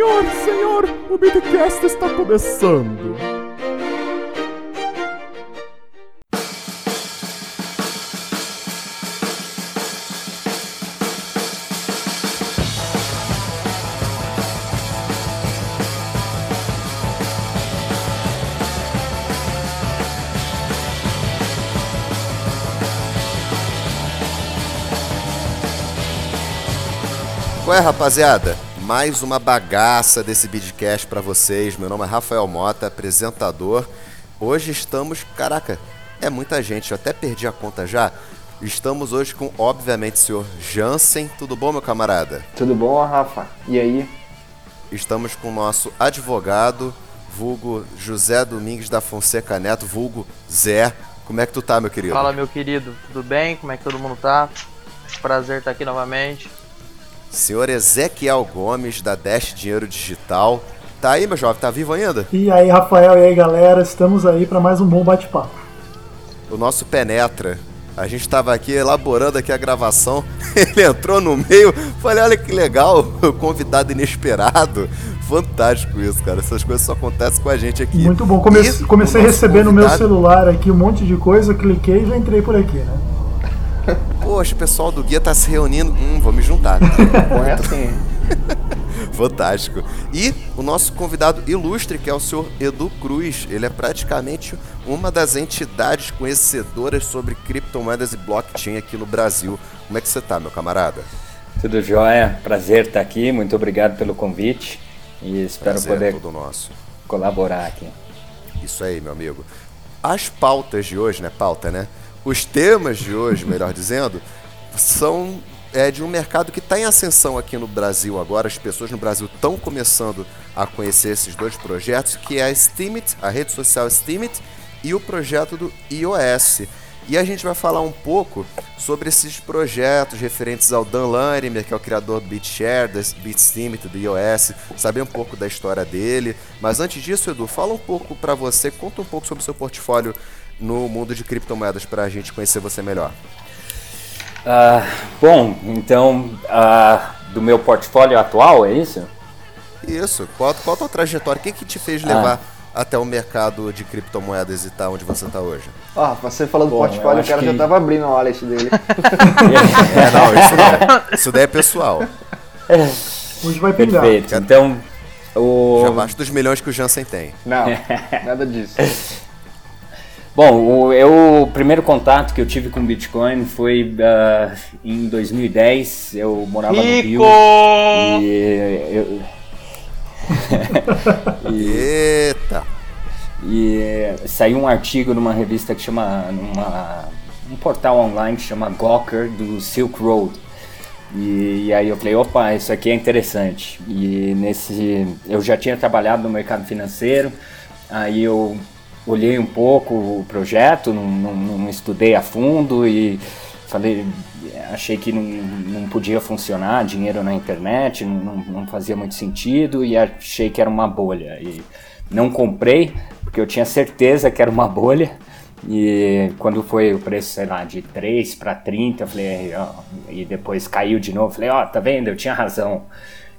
Senhor, senhor, o Midcast está começando. Qual é, rapaziada? Mais uma bagaça desse Bidcast pra vocês. Meu nome é Rafael Mota, apresentador. Hoje estamos, caraca, é muita gente, eu até perdi a conta já. Estamos hoje com, obviamente, o senhor Jansen. Tudo bom, meu camarada? Tudo bom, Rafa? E aí? Estamos com o nosso advogado, vulgo José Domingues da Fonseca Neto, vulgo Zé. Como é que tu tá, meu querido? Fala, meu querido, tudo bem? Como é que todo mundo tá? Prazer estar aqui novamente. Senhor Ezequiel Gomes, da Dash Dinheiro Digital. Tá aí, meu jovem? Tá vivo ainda? E aí, Rafael, e aí, galera, estamos aí para mais um bom bate-papo. O nosso Penetra. A gente tava aqui elaborando aqui a gravação, ele entrou no meio, falei, olha que legal, convidado inesperado. Fantástico isso, cara. Essas coisas só acontecem com a gente aqui. Muito bom. Come E comecei o a receber no meu convidado- celular aqui um monte de coisa, cliquei e já entrei por aqui, né? Poxa, o pessoal do guia tá se reunindo. Hum, vou me juntar. Bom, é assim. Fantástico. E o nosso convidado ilustre, que é o senhor Edu Cruz. Ele é praticamente uma das entidades conhecedoras sobre criptomoedas e blockchain aqui no Brasil. Como é que você tá, meu camarada? Tudo jóia, prazer estar aqui, muito obrigado pelo convite e espero Prazer é poder todo nosso. colaborar aqui. Isso aí, meu amigo. As pautas de hoje, né? Pauta, né? Os temas de hoje, melhor dizendo, são é, de um mercado que está em ascensão aqui no Brasil agora. As pessoas no Brasil estão começando a conhecer esses dois projetos, que é a Steemit, a rede social Steemit, e o projeto do iOS. E a gente vai falar um pouco sobre esses projetos referentes ao Dan Larimer, que é o criador do BitShare, da BitSteamit, do iOS, saber um pouco da história dele. Mas antes disso, Edu, fala um pouco para você, conta um pouco sobre o seu portfólio no mundo de criptomoedas para a gente conhecer você melhor. Ah, bom, então, ah, do meu portfólio atual, é isso? Isso, qual, qual a tua trajetória? O que, que te fez levar até o mercado de criptomoedas e tá onde você está hoje? Rafa, você falou do portfólio, o cara que- já tava abrindo o wallet dele. É, não, isso não. Isso daí é pessoal. Hoje vai pingar. Perfeito. Então, o... Já abaixo dos milhões que o Jansen tem. Não, nada disso. Bom, o, eu, o primeiro contato que eu tive com Bitcoin foi ah, em 2010. Eu morava no Rio. Rico! E eu, Eita! E saiu um artigo numa revista que chama. Numa, um portal online que chama Gawker do Silk Road. E, e aí eu falei, opa, isso aqui é interessante. E nesse. Eu já tinha trabalhado no mercado financeiro, aí eu olhei um pouco o projeto, não, não, não estudei a fundo e falei, achei que não, não podia funcionar, dinheiro na internet, não, não, fazia muito sentido e achei que era uma bolha. E não comprei, porque eu tinha certeza que era uma bolha. E quando foi o preço, sei lá, de 3 para 30, eu falei, ó, e depois caiu de novo, falei, ó, tá vendo? Eu tinha razão.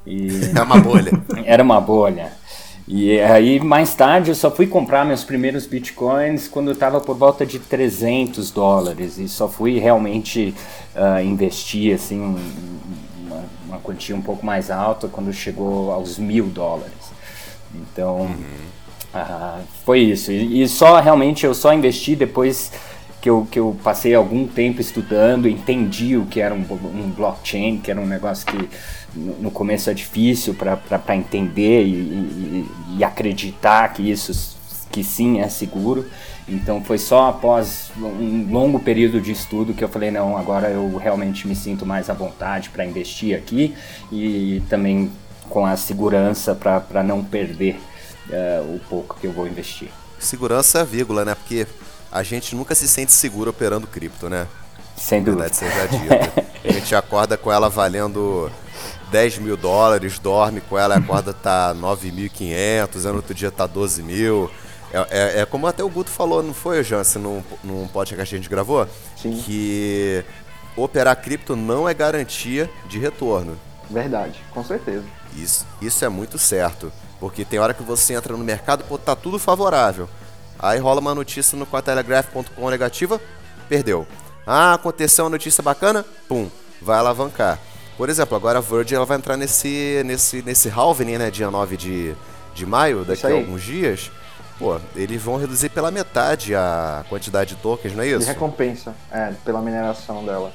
E É uma bolha. era uma bolha. E aí, mais tarde, eu só fui comprar meus primeiros bitcoins quando eu estava por volta de 300 dólares. E só fui realmente ah, investir, assim, um- uma, uma quantia um pouco mais alta quando chegou aos mil dólares. Então, ah, foi isso. E, e só, realmente, eu só investi depois que eu, que eu passei algum tempo estudando, entendi o que era um, um blockchain, que era um negócio que no, começo é difícil para entender e, e- e acreditar que isso que sim é seguro. Então foi só após um longo período de estudo que eu falei não, agora eu realmente me sinto mais à vontade para investir aqui e também com a segurança para não perder eh, o pouco que eu vou investir. Segurança é vírgula, né? Porque a gente nunca se sente seguro operando cripto, né? Sem dúvida. Verdade seja dita. A gente acorda com ela valendo 10 mil dólares, dorme com ela, acorda tá 9.500, aí no outro dia tá 12 mil. É, é- é como até o Guto falou, não foi, Jansen, num, num podcast que a gente gravou? Sim. Que operar cripto não é garantia de retorno. Verdade, com certeza. Isso, isso é muito certo. Porque tem hora que você entra no mercado, pô, tá tudo favorável. Aí rola uma notícia no Cointelegraph.com negativa, perdeu. Ah, aconteceu uma notícia bacana, pum, vai alavancar. Por exemplo, agora a Virgin ela vai entrar nesse, nesse, nesse halving, né, dia 9 de, de maio, daqui a alguns dias. Pô, eles vão reduzir pela metade a quantidade de tokens, não é De isso? recompensa, é, pela mineração dela.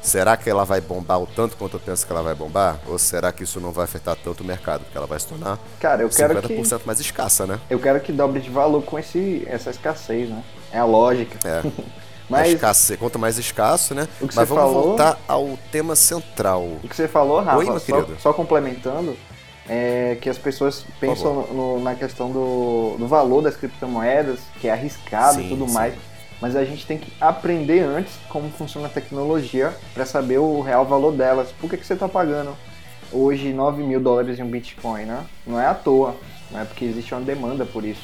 Será que ela vai bombar o tanto quanto eu penso que ela vai bombar? Ou será que isso não vai afetar tanto o mercado? Porque ela vai se tornar Cara, eu quero 50% que mais escassa, né? eu quero que dobre de valor com esse, essa escassez, né? É a lógica. É. Mas Escasso, quanto mais escasso, né? O que Mas vamos falou- voltar ao tema central. o que você falou, Rafa, Oi, meu só, querido. só complementando, é que as pessoas pensam no- na questão do, do valor das criptomoedas, que é arriscado e Sim, tudo sim. mais. Mas a gente tem que aprender antes como funciona a tecnologia para saber o real valor delas. Por que, que você está pagando hoje 9 mil dólares em um Bitcoin, né? Não é à toa, não é porque existe uma demanda por isso.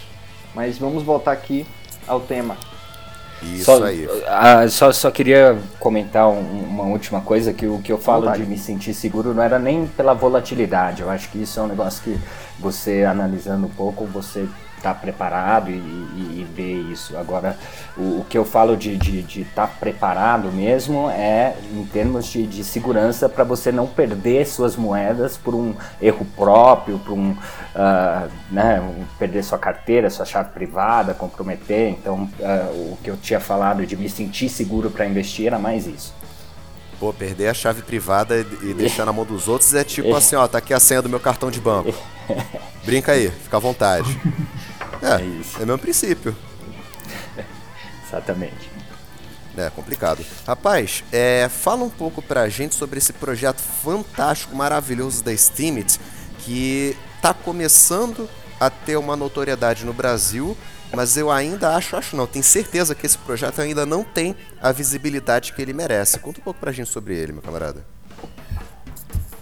Mas vamos voltar aqui ao tema. Isso Só, aí. ah, só, só queria comentar um- uma última coisa, que o que eu falo Vontade. de me sentir seguro não era nem pela volatilidade. Eu acho que isso é um negócio que você, analisando um pouco, você está preparado e, e, e vê isso. Agora, o, o que eu falo de estar de, de tá preparado mesmo é em termos de, de segurança para você não perder suas moedas por um erro próprio, por um, ah, né, um- perder sua carteira, sua chave privada, comprometer. Então, ah, o que eu tinha falado de me sentir seguro para investir era mais isso. Pô, perder a chave privada e e deixar na mão dos outros é tipo assim, ó, tá aqui a senha do meu cartão de banco. Brinca aí, fica à vontade. É, É isso. é o mesmo princípio. Exatamente. É complicado. Rapaz, é, fala um pouco pra gente sobre esse projeto fantástico, maravilhoso da Steemit, que tá começando a ter uma notoriedade no Brasil, mas eu ainda acho, acho não, tenho certeza que esse projeto ainda não tem a visibilidade que ele merece. Conta um pouco pra gente sobre ele, meu camarada.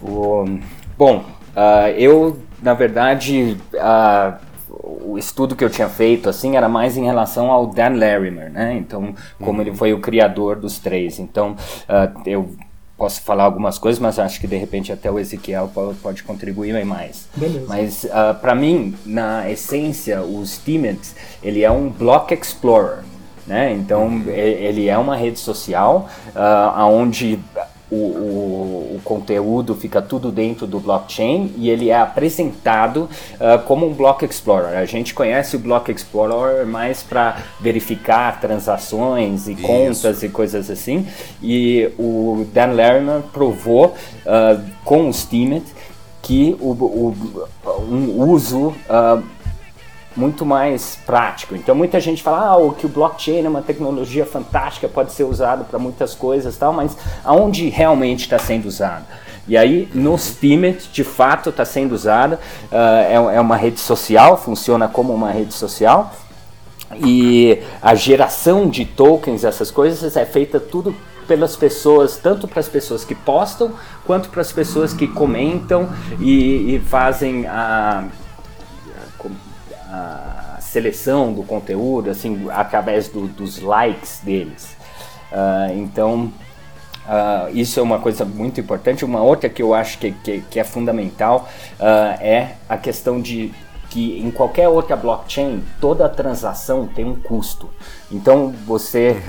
O- bom, ah, eu, na verdade, ah, o estudo que eu tinha feito assim era mais em relação ao Dan Larimer, né? Então, como ele foi o criador dos três. Então, ah, eu posso falar algumas coisas, mas acho que de repente até o Ezequiel po- pode contribuir mais. Beleza. Mas para mim, na essência, o Steemit ele é um block explorer, né? Então e- ele é uma rede social ah, onde o, o, o conteúdo fica tudo dentro do blockchain e ele é apresentado ah, como um block explorer. A gente conhece o block explorer mais para verificar transações e Isso. contas e coisas assim. E o Dan Larimer provou ah, com o Steemit que o, o- um uso ah, muito mais prático. Então muita gente fala ah, que o blockchain é uma tecnologia fantástica, pode ser usado para muitas coisas, tal, mas aonde realmente está sendo usado? E aí no Steemit de fato está sendo usada, ah, é, é uma rede social, funciona como uma rede social e a geração de tokens, essas coisas, é feita tudo pelas pessoas, tanto para as pessoas que postam, quanto para as pessoas que comentam e, e fazem a, a seleção do conteúdo, assim, através do- dos likes deles. Ah, então, ah, isso é uma coisa muito importante. Uma outra que eu acho que, que, que é fundamental ah, é a questão de que em qualquer outra blockchain toda transação tem um custo. Então você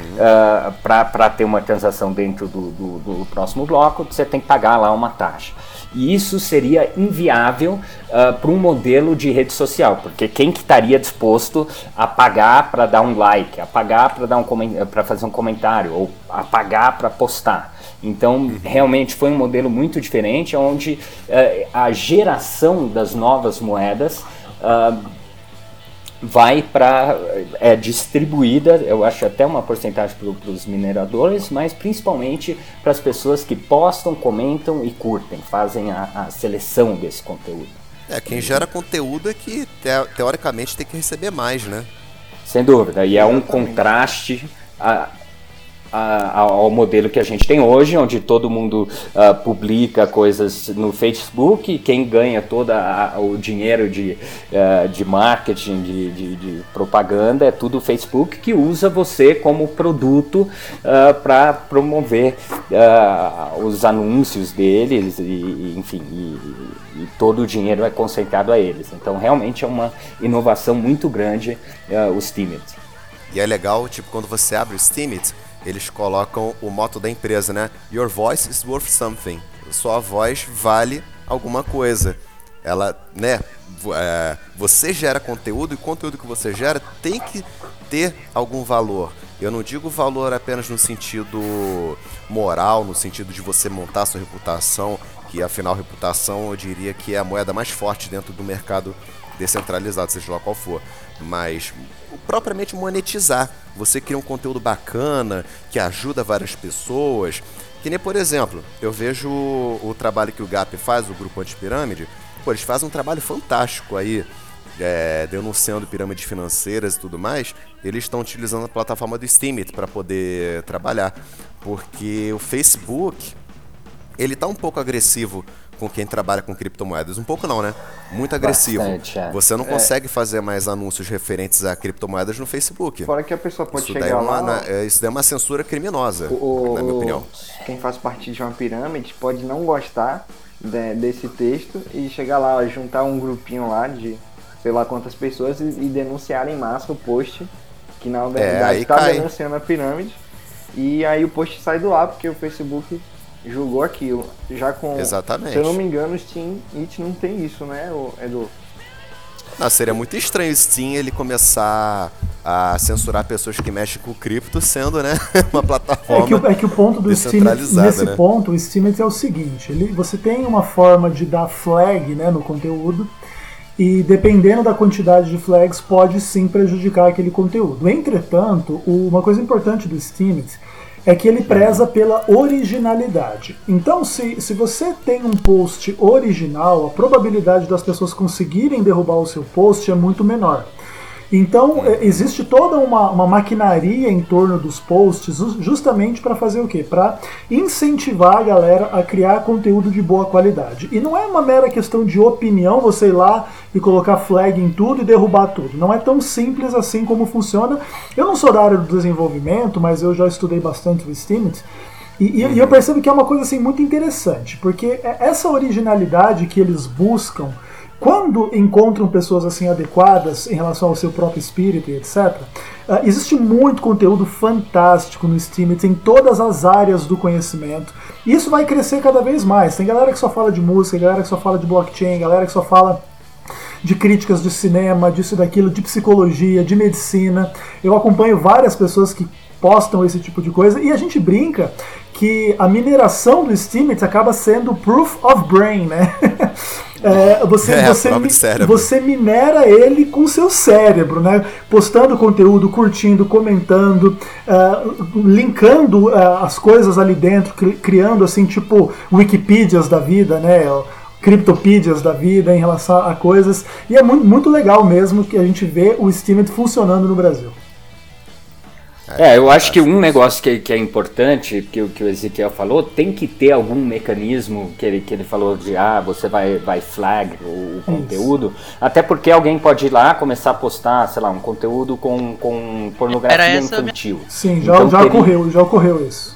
para ter uma transação dentro do, do, do próximo bloco você tem que pagar lá uma taxa. E isso seria inviável para um modelo de rede social, porque quem que estaria disposto a pagar para dar um like, a pagar para um fazer um comentário ou a pagar para postar? Então, realmente foi um modelo muito diferente, onde eh, a geração das novas moedas vai para é distribuída, eu acho até uma porcentagem para os mineradores, mas principalmente para as pessoas que postam, comentam e curtem, fazem a, a seleção desse conteúdo. É, quem gera conteúdo é que te- teoricamente tem que receber mais, né? Sem dúvida, e é um contraste a- a, ao modelo que a gente tem hoje, onde todo mundo uh, publica coisas no Facebook, quem ganha todo o dinheiro de, uh, de marketing, de, de, de, propaganda, é tudo o Facebook, que usa você como produto uh, para promover os anúncios deles, e, enfim, e, e, todo o dinheiro é concentrado a eles. Então, realmente é uma inovação muito grande o Steemit. E é legal, tipo, quando você abre o Steemit, eles colocam o moto da empresa, né? Your voice is worth something. Sua voz vale alguma coisa. Ela, né? É, você gera conteúdo e o conteúdo que você gera tem que ter algum valor. Eu não digo valor apenas no sentido moral, no sentido de você montar sua reputação, que afinal reputação eu diria que é a moeda mais forte dentro do mercado descentralizado, seja lá qual for. Mas propriamente monetizar. Você cria um conteúdo bacana, que ajuda várias pessoas. Que nem, por exemplo, eu vejo o, o trabalho que o GAP faz, o Grupo Antipirâmide, pô, eles fazem um trabalho fantástico aí, é, denunciando pirâmides financeiras e tudo mais, eles estão utilizando a plataforma do Steemit para poder trabalhar. Porque o Facebook, ele tá um pouco agressivo com quem trabalha com criptomoedas. Um pouco não, né? Muito agressivo. Bastante, é. Você não é. consegue fazer mais anúncios referentes a criptomoedas no Facebook. Fora que a pessoa pode isso chegar daí é uma, lá... É, isso daí é uma censura criminosa, o, na minha opinião. Quem faz parte de uma pirâmide pode não gostar de, desse texto e chegar lá, juntar um grupinho lá de sei lá quantas pessoas e, e denunciar em massa o post que na verdade está denunciando a pirâmide. E aí o post sai do ar porque o Facebook julgou aquilo. Já com. Exatamente. Se eu não me engano, o Steam It não tem isso, né, Edu? Não, seria muito estranho o Steam ele começar a censurar pessoas que mexem com cripto, sendo né, uma plataforma. É que, é que o ponto do Steam nesse né? ponto, o Steam é o seguinte: ele, você tem uma forma de dar flag né, no conteúdo. E dependendo da quantidade de flags, pode sim prejudicar aquele conteúdo. Entretanto, uma coisa importante do Steam é que ele preza pela originalidade. Então, se, se você tem um post original, a probabilidade das pessoas conseguirem derrubar o seu post é muito menor. Então, é, existe toda uma, uma maquinaria em torno dos posts justamente para fazer o quê? Para incentivar a galera a criar conteúdo de boa qualidade. E não é uma mera questão de opinião, você ir lá e colocar flag em tudo e derrubar tudo. Não é tão simples assim como funciona. Eu não sou da área do desenvolvimento, mas eu já estudei bastante o Steemit. E, e, eu percebo que é uma coisa assim muito interessante, porque é essa originalidade que eles buscam quando encontram pessoas assim adequadas em relação ao seu próprio espírito e etc., uh, ah, existe muito conteúdo fantástico no Steam, em todas as áreas do conhecimento. E isso vai crescer cada vez mais. Tem galera que só fala de música, galera que só fala de blockchain, galera que só fala de críticas de cinema, disso daquilo, de psicologia, de medicina. Eu acompanho várias pessoas que postam esse tipo de coisa e a gente brinca que a mineração do Steemit acaba sendo proof of brain, né? É, você, é, você, você minera ele com seu cérebro, né? Postando conteúdo, curtindo, comentando, uh, linkando uh, as coisas ali dentro, criando assim, tipo, Wikipedias da vida, né? Criptopedias da vida em relação a coisas. E é muito, muito legal mesmo que a gente vê o Steemit funcionando no Brasil. É, eu acho que um negócio que, que é importante, que, que o Ezequiel falou, tem que ter algum mecanismo que ele, que ele falou de, ah, você vai, vai flag o, o conteúdo, até porque alguém pode ir lá começar a postar, sei lá, um conteúdo com, com pornografia infantil. Minha... Sim, já, então, já teria... ocorreu, já ocorreu isso.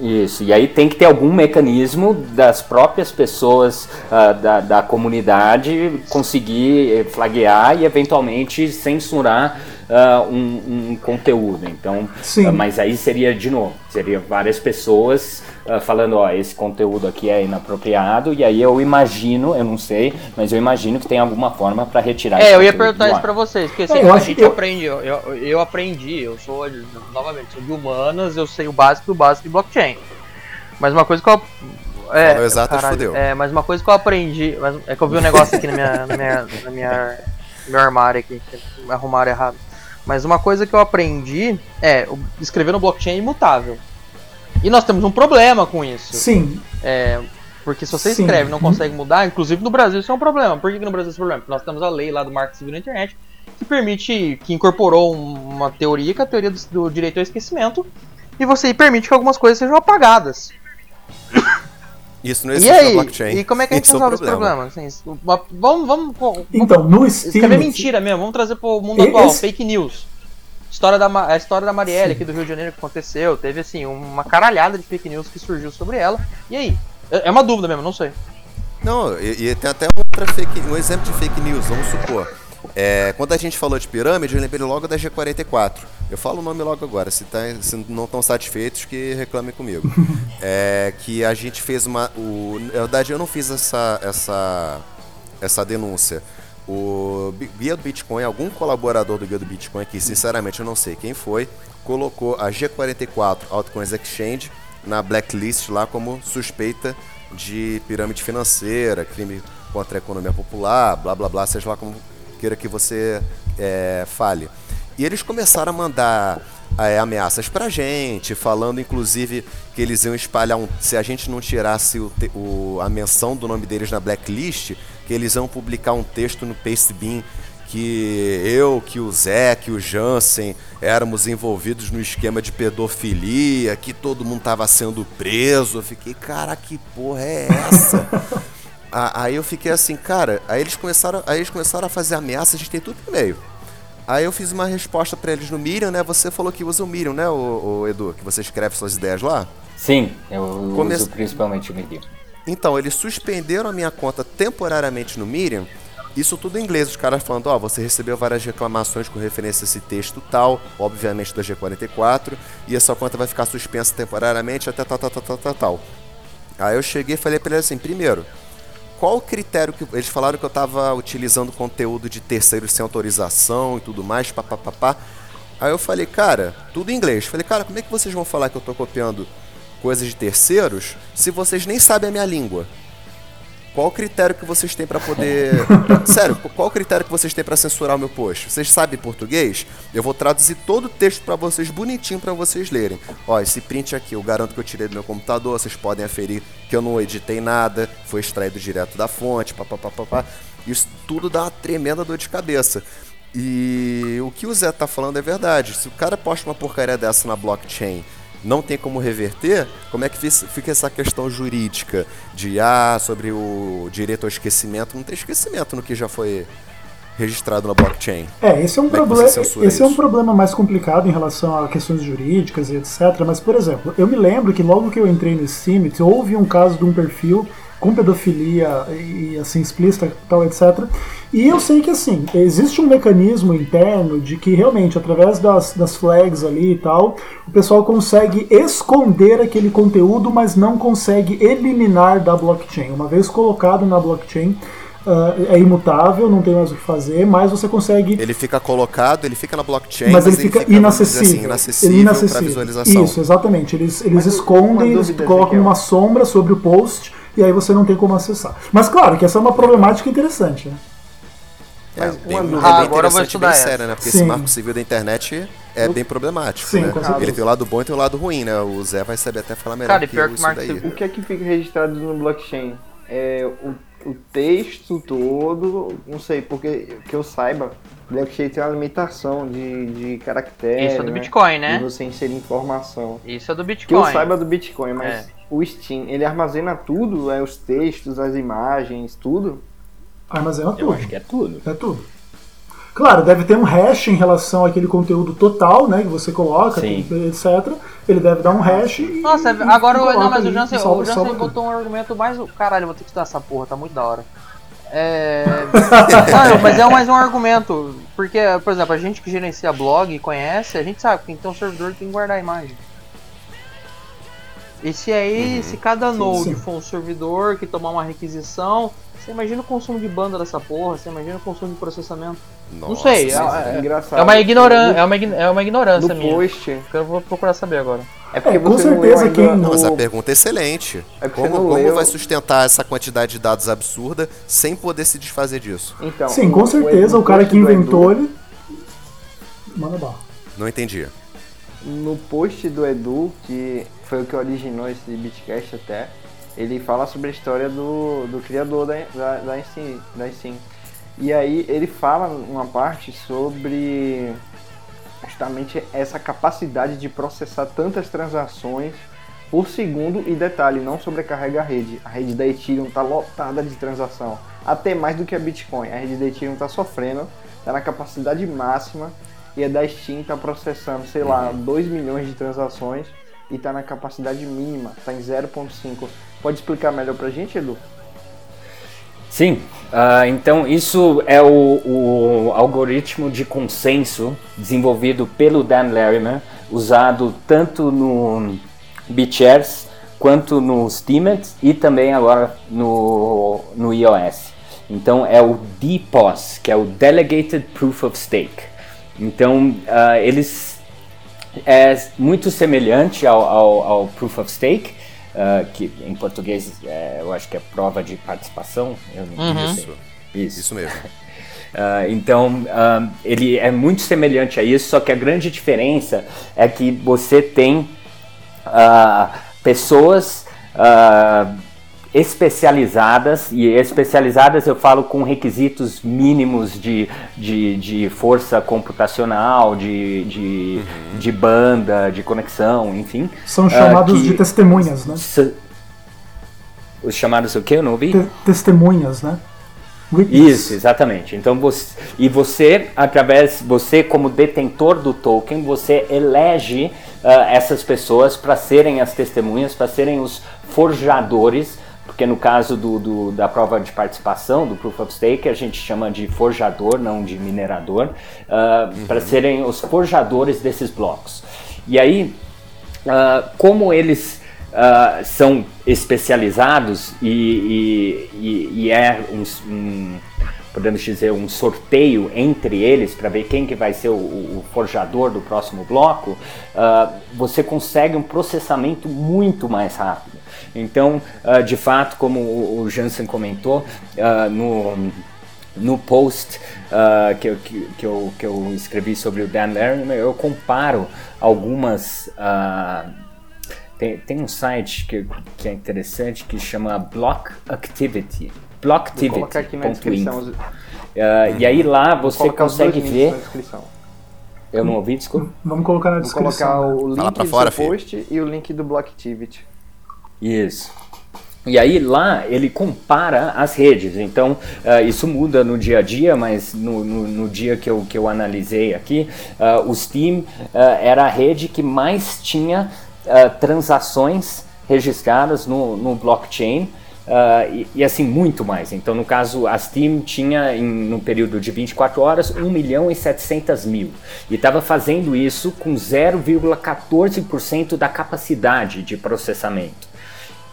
Isso, e aí tem que ter algum mecanismo das próprias pessoas uh, da, da comunidade conseguir flaguear e eventualmente censurar uh, um, um, conteúdo. Então, uh, mas aí seria de novo, seria várias pessoas uh, falando, ó, esse conteúdo aqui é inapropriado, e aí eu imagino, eu não sei, mas eu imagino que tem alguma forma para retirar. É, eu ia perguntar isso para vocês, porque assim, é, a gente eu... aprende, eu, eu, eu, aprendi, eu sou novamente, sou de humanas, eu sei o básico do básico de blockchain. Mas uma coisa que eu é, Falou exato, caralho, fudeu. É, mas uma coisa que eu aprendi, mas é que eu vi um negócio aqui na minha, na minha, na minha, meu armário aqui, que arrumaram errado. Mas uma coisa que eu aprendi é escrever no blockchain é imutável. E nós temos um problema com isso. Sim. É, porque se você Sim. escreve e não consegue mudar, inclusive no Brasil isso é um problema. Por que, que no Brasil isso é um problema? Porque nós temos a lei lá do marco civil na internet que permite, que incorporou uma teoria, que é a teoria do, do direito ao esquecimento, e você permite que algumas coisas sejam apagadas. Isso não existe e aí? blockchain. E como é que a gente resolve esse problema? Assim, vamos, vamos, vamos, Então, no Steam. Escrever mentira mesmo, vamos trazer pro mundo esse... atual, fake news. História da, a história da Marielle Sim. aqui do Rio de Janeiro que aconteceu. Teve assim, uma caralhada de fake news que surgiu sobre ela. E aí? É, é uma dúvida mesmo, não sei. Não, e, e tem até outra fake, um exemplo de fake news, vamos supor. É, quando a gente falou de pirâmide, eu lembrei logo da G44. Eu falo o nome logo agora, se, tá, se não estão satisfeitos, que reclamem comigo. é, que a gente fez uma. O, na verdade, eu não fiz essa, essa, essa denúncia. O Guia do Bitcoin, algum colaborador do Guia do Bitcoin, que sinceramente eu não sei quem foi, colocou a G44 Altcoins Exchange na blacklist lá como suspeita de pirâmide financeira, crime contra a economia popular, blá blá blá, seja lá como queira que você é, fale. E eles começaram a mandar é, ameaças pra gente, falando inclusive que eles iam espalhar um. Se a gente não tirasse o, o, a menção do nome deles na blacklist, que eles iam publicar um texto no Pastebin que eu, que o Zé, que o Jansen éramos envolvidos no esquema de pedofilia, que todo mundo estava sendo preso. Eu fiquei, cara, que porra é essa? aí eu fiquei assim, cara, aí eles começaram, aí eles começaram a fazer ameaças, a gente tem tudo no meio. Aí eu fiz uma resposta para eles no Miriam, né? Você falou que usa o Miriam, né, o, o Edu? Que você escreve suas ideias lá? Sim, eu Come... uso principalmente o Miriam. Então, eles suspenderam a minha conta temporariamente no Miriam isso tudo em inglês, os caras falando, ó, oh, você recebeu várias reclamações com referência a esse texto tal, obviamente da G44, e a sua conta vai ficar suspensa temporariamente até tal, tal, tal, tal, tal, tal. Aí eu cheguei e falei pra eles assim, primeiro, qual o critério que. Eles falaram que eu tava utilizando conteúdo de terceiros sem autorização e tudo mais, papapá. Aí eu falei, cara, tudo em inglês. Falei, cara, como é que vocês vão falar que eu tô copiando coisas de terceiros se vocês nem sabem a minha língua? Qual o critério que vocês têm para poder. Sério, qual o critério que vocês têm para censurar o meu post? Vocês sabem português? Eu vou traduzir todo o texto para vocês bonitinho para vocês lerem. Ó, esse print aqui, eu garanto que eu tirei do meu computador, vocês podem aferir que eu não editei nada, foi extraído direto da fonte, papapá. Isso tudo dá uma tremenda dor de cabeça. E o que o Zé tá falando é verdade. Se o cara posta uma porcaria dessa na blockchain não tem como reverter, como é que fica essa questão jurídica de ah, sobre o direito ao esquecimento? Não tem esquecimento no que já foi registrado na blockchain. É, esse é um, problema, é esse isso? é um problema mais complicado em relação a questões jurídicas e etc. Mas, por exemplo, eu me lembro que logo que eu entrei no Steam, houve um caso de um perfil com pedofilia e assim explícita tal etc e eu sei que assim existe um mecanismo interno de que realmente através das, das flags ali e tal o pessoal consegue esconder aquele conteúdo mas não consegue eliminar da blockchain uma vez colocado na blockchain Uh, é imutável, não tem mais o que fazer, mas você consegue. Ele fica colocado, ele fica na blockchain, mas, mas ele, fica, fica inacessível. Assim, inacessível, inacessível. visualização. Isso, exatamente. Eles, eles escondem, eles colocam uma sombra sobre o post e aí você não tem como acessar. Mas claro que essa é uma problemática interessante, né? É, Mas bem, uma ah, agora eu vou estudar bem séria, né? Porque Sim. esse marco civil da internet é bem problemático, Sim, né? Ele tem o lado bom e tem o lado ruim, né? O Zé vai saber até falar melhor Cara, que pior que marco daí. O que é que fica registrado no blockchain? É o, o texto todo, não sei, porque que eu saiba, blockchain tem uma limitação de, de caracteres. Isso é do né? Bitcoin, né? E você inserir informação. Isso é do Bitcoin. Que eu saiba do Bitcoin, mas é. O Steam, ele armazena tudo, é, os textos, as imagens, tudo. Armazena tudo. Eu acho que é tudo. É tudo. Claro, deve ter um hash em relação àquele conteúdo total, né, que você coloca, Sim. etc. Ele deve dar um hash e. Nossa, e, agora e não, mas o Jansen, o Jansen botou um argumento mais. Caralho, vou ter que estudar essa porra, tá muito da hora. É. não, mas é mais um argumento. Porque, por exemplo, a gente que gerencia blog e conhece, a gente sabe que então o servidor tem que guardar a imagem. E se aí, uhum. se cada node sim, sim. for um servidor que tomar uma requisição, você imagina o consumo de banda dessa porra, você imagina o consumo de processamento. Nossa, não sei, é, é, engraçado. é uma ignorância, é uma, é uma ignorância minha. Post. Que eu vou procurar saber agora. É porque é, com certeza quem não, mas a pergunta é excelente. É como, como vai sustentar essa quantidade de dados absurda sem poder se desfazer disso? Então, Sim, com certeza o, o cara que inventou ele manda bala. Não entendi. No post do Edu, que foi o que originou esse Bitcast até, ele fala sobre a história do, do criador da, da, da, Steam, da Steam. E aí ele fala uma parte sobre justamente essa capacidade de processar tantas transações por segundo e detalhe, não sobrecarrega a rede. A rede da Ethereum está lotada de transação, até mais do que a Bitcoin. A rede da Ethereum está sofrendo, está na capacidade máxima e a da Steam está processando, sei lá, 2 uhum. milhões de transações e está na capacidade mínima, está em 0.5. Pode explicar melhor para a gente, Edu? Sim, uh, então isso é o, o, algoritmo de consenso desenvolvido pelo Dan Larimer, usado tanto no BitShares quanto no Steemit e também agora no, no iOS. Então é o DPoS, que é o Delegated Proof of Stake. Então uh, eles é muito semelhante ao, ao, ao Proof of Stake, uh, que em português é, eu acho que é prova de participação. Uhum. Isso. isso. Isso mesmo. Uh, então, uh, ele é muito semelhante a isso, só que a grande diferença é que você tem pessoas especializadas, e especializadas eu falo com requisitos mínimos de, de, de força computacional, de, de, uhum. de banda, de conexão, enfim. São chamados uh, que, de testemunhas, né? Os chamados o que? Eu não ouvi? Te testemunhas, né? Isso, exatamente. Então você e você através você como detentor do token você elege uh, essas pessoas para serem as testemunhas, para serem os forjadores porque no caso do, do, da prova de participação, do Proof of Stake, a gente chama de forjador, não de minerador, uh, uhum. para serem os forjadores desses blocos. E aí, uh, como eles uh, são especializados e, e, e, é um, um, podemos dizer, um sorteio entre eles para ver quem que vai ser o, o forjador do próximo bloco, você consegue um processamento muito mais rápido. Então, uh, de fato, como o, Jansen comentou uh, no, no post uh, que, eu, que, que, eu, que eu escrevi sobre o Dan Larimer, eu comparo algumas. tem, tem um site que, que é interessante que chama Block Activity. Blocktivity.info. Uh, e aí lá você consegue ver. Eu não ouvi, desculpa. Vamos colocar na descrição. Vou colocar o link do fora, post filho. e o link do Blocktivity. Isso. E aí lá ele compara as redes. Então uh, isso muda no dia a dia, mas no, no, no, dia que eu, que eu analisei aqui, uh, o Steam uh, era a rede que mais tinha transações registradas no, no blockchain. Uh, e, e, assim, muito mais. Então, no caso, a Steam tinha, em, no período de 24 horas, 1 milhão e 700 mil. E estava fazendo isso com 0,14% da capacidade de processamento.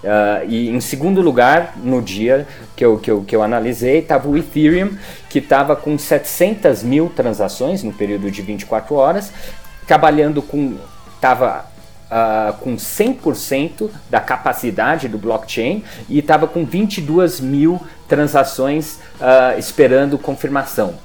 Uh, e em segundo lugar, no dia que eu, que eu, que eu analisei, estava o Ethereum, que estava com 700 mil transações no período de 24 horas, trabalhando com. estava uh, com 100% da capacidade do blockchain e estava com 22 mil transações uh, esperando confirmação.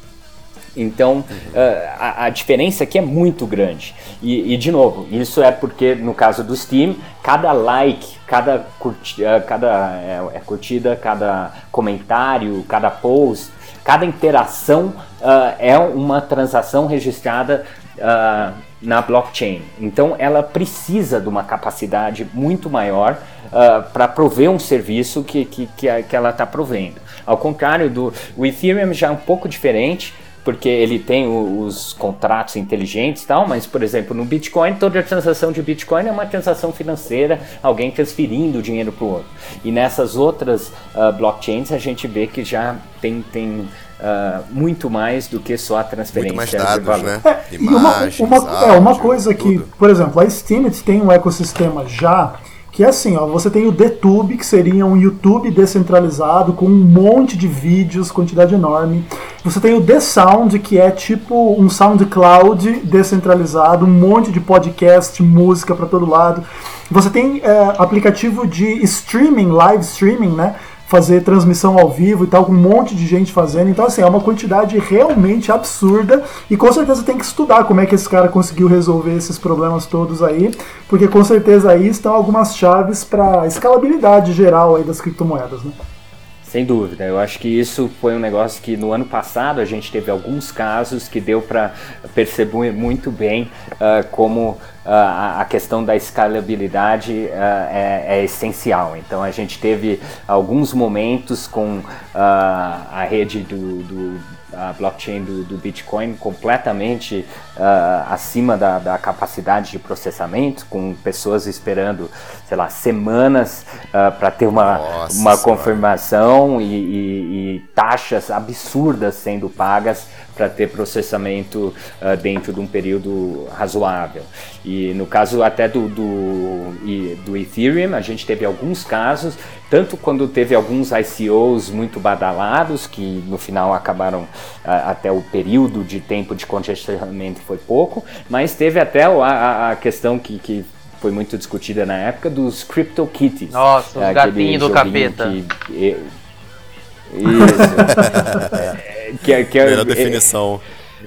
Então, uh, a, a, diferença aqui é muito grande. E, e, de novo, isso é porque, no caso do Steam, cada like, cada, curti, cada é, é, curtida, cada comentário, cada post, cada interação uh, é uma transação registrada na blockchain. Então, ela precisa de uma capacidade muito maior para prover um serviço que, que, que, que ela está provendo. Ao contrário do o Ethereum já é um pouco diferente porque ele tem os contratos inteligentes e tal, mas, por exemplo, no Bitcoin, toda transação de Bitcoin é uma transação financeira, alguém transferindo dinheiro para o outro. E nessas outras uh, blockchains a gente vê que já tem, tem uh, muito mais do que só a transferência muito mais dados, de valor. Né? É, Imagens, uma, uma, áudio, é, uma coisa que, tudo. por exemplo, a Steemit tem um ecossistema já que é assim, ó, você tem o DTube, que seria um YouTube descentralizado com um monte de vídeos, quantidade enorme. Você tem o The Sound, que é tipo um SoundCloud descentralizado, um monte de podcast, música para todo lado. Você tem é, aplicativo de streaming, live streaming, né? Fazer transmissão ao vivo e tal, com um monte de gente fazendo. Então, assim, é uma quantidade realmente absurda e com certeza tem que estudar como é que esse cara conseguiu resolver esses problemas todos aí, porque com certeza aí estão algumas chaves para escalabilidade geral aí das criptomoedas, né? Sem dúvida, eu acho que isso foi um negócio que no ano passado a gente teve alguns casos que deu para perceber muito bem uh, como uh, a questão da escalabilidade uh, é, é, essencial. Então a gente teve alguns momentos com a rede do, do a blockchain do, do Bitcoin completamente uh, acima da, da, capacidade de processamento, com pessoas esperando, sei lá, semanas uh, para ter uma, Nossa, uma confirmação e, e, e, taxas absurdas sendo pagas para ter processamento uh, dentro de um período razoável. E no caso até do, do, do Ethereum, a gente teve alguns casos, tanto quando teve alguns ICOs muito badalados, que no final acabaram até o período de tempo de congestionamento foi pouco, mas teve até a, a questão que, que foi muito discutida na época dos CryptoKitties. Nossa, os gatinhos do capeta. Que, isso. é, que, que, Melhor definição.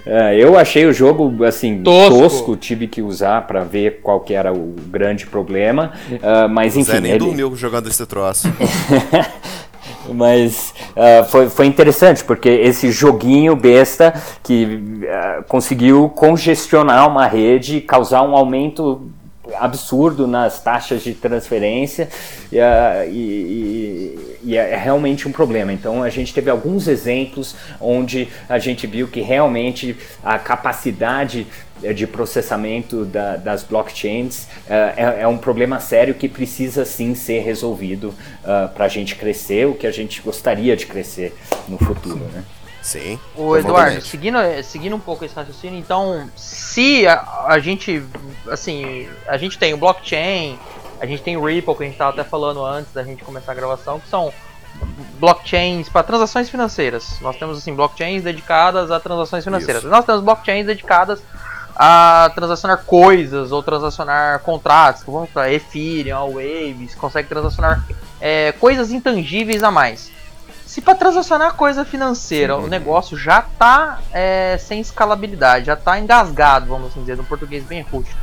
É, eu achei o jogo assim tosco, tosco tive que usar para ver qual que era o grande problema, uh, mas enfim. Zé nem ele... dormiu jogando esse troço. Mas uh, foi, foi interessante, porque esse joguinho besta que uh, conseguiu congestionar uma rede, causar um aumento absurdo nas taxas de transferência uh, e, e, e, é realmente um problema. Então a gente teve alguns exemplos onde a gente viu que realmente a capacidade de processamento da, das blockchains uh, é, é, um problema sério que precisa sim ser resolvido uh, para a gente crescer o que a gente gostaria de crescer no futuro, né? Sim. O Eduardo, seguindo, seguindo um pouco esse raciocínio, então, se a, a, gente, assim, a gente tem o blockchain, a gente tem o Ripple, que a gente estava até falando antes da gente começar a gravação, que são blockchains para transações financeiras. Nós temos, assim, blockchains dedicadas a transações financeiras. Isso. Nós temos blockchains dedicadas a transacionar coisas ou transacionar contratos, vamos para Ethereum, a Waves, consegue transacionar é, coisas intangíveis a mais. Se para transacionar coisa financeira o negócio já tá é, sem escalabilidade, já tá engasgado, vamos assim dizer, no português bem rústico.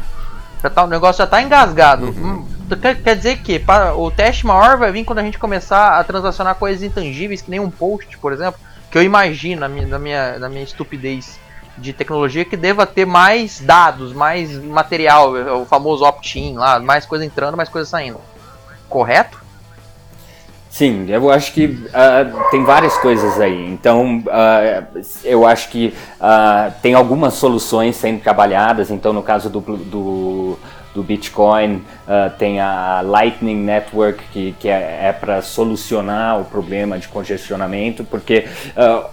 Já tá, o negócio já tá engasgado. Uhum. Hum, quer, quer, dizer que para, o teste maior vai vir quando a gente começar a transacionar coisas intangíveis, que nem um post, por exemplo, que eu imagino na minha, na minha, na minha estupidez de tecnologia que deva ter mais dados, mais material, o famoso opt-in lá, mais coisa entrando, mais coisa saindo. Correto? Sim, eu acho que uh, tem várias coisas aí. Então, uh, eu acho que uh, tem algumas soluções sendo trabalhadas. Então, no caso do, do do Bitcoin, uh, tem a Lightning Network, que, que é, é para solucionar o problema de congestionamento, porque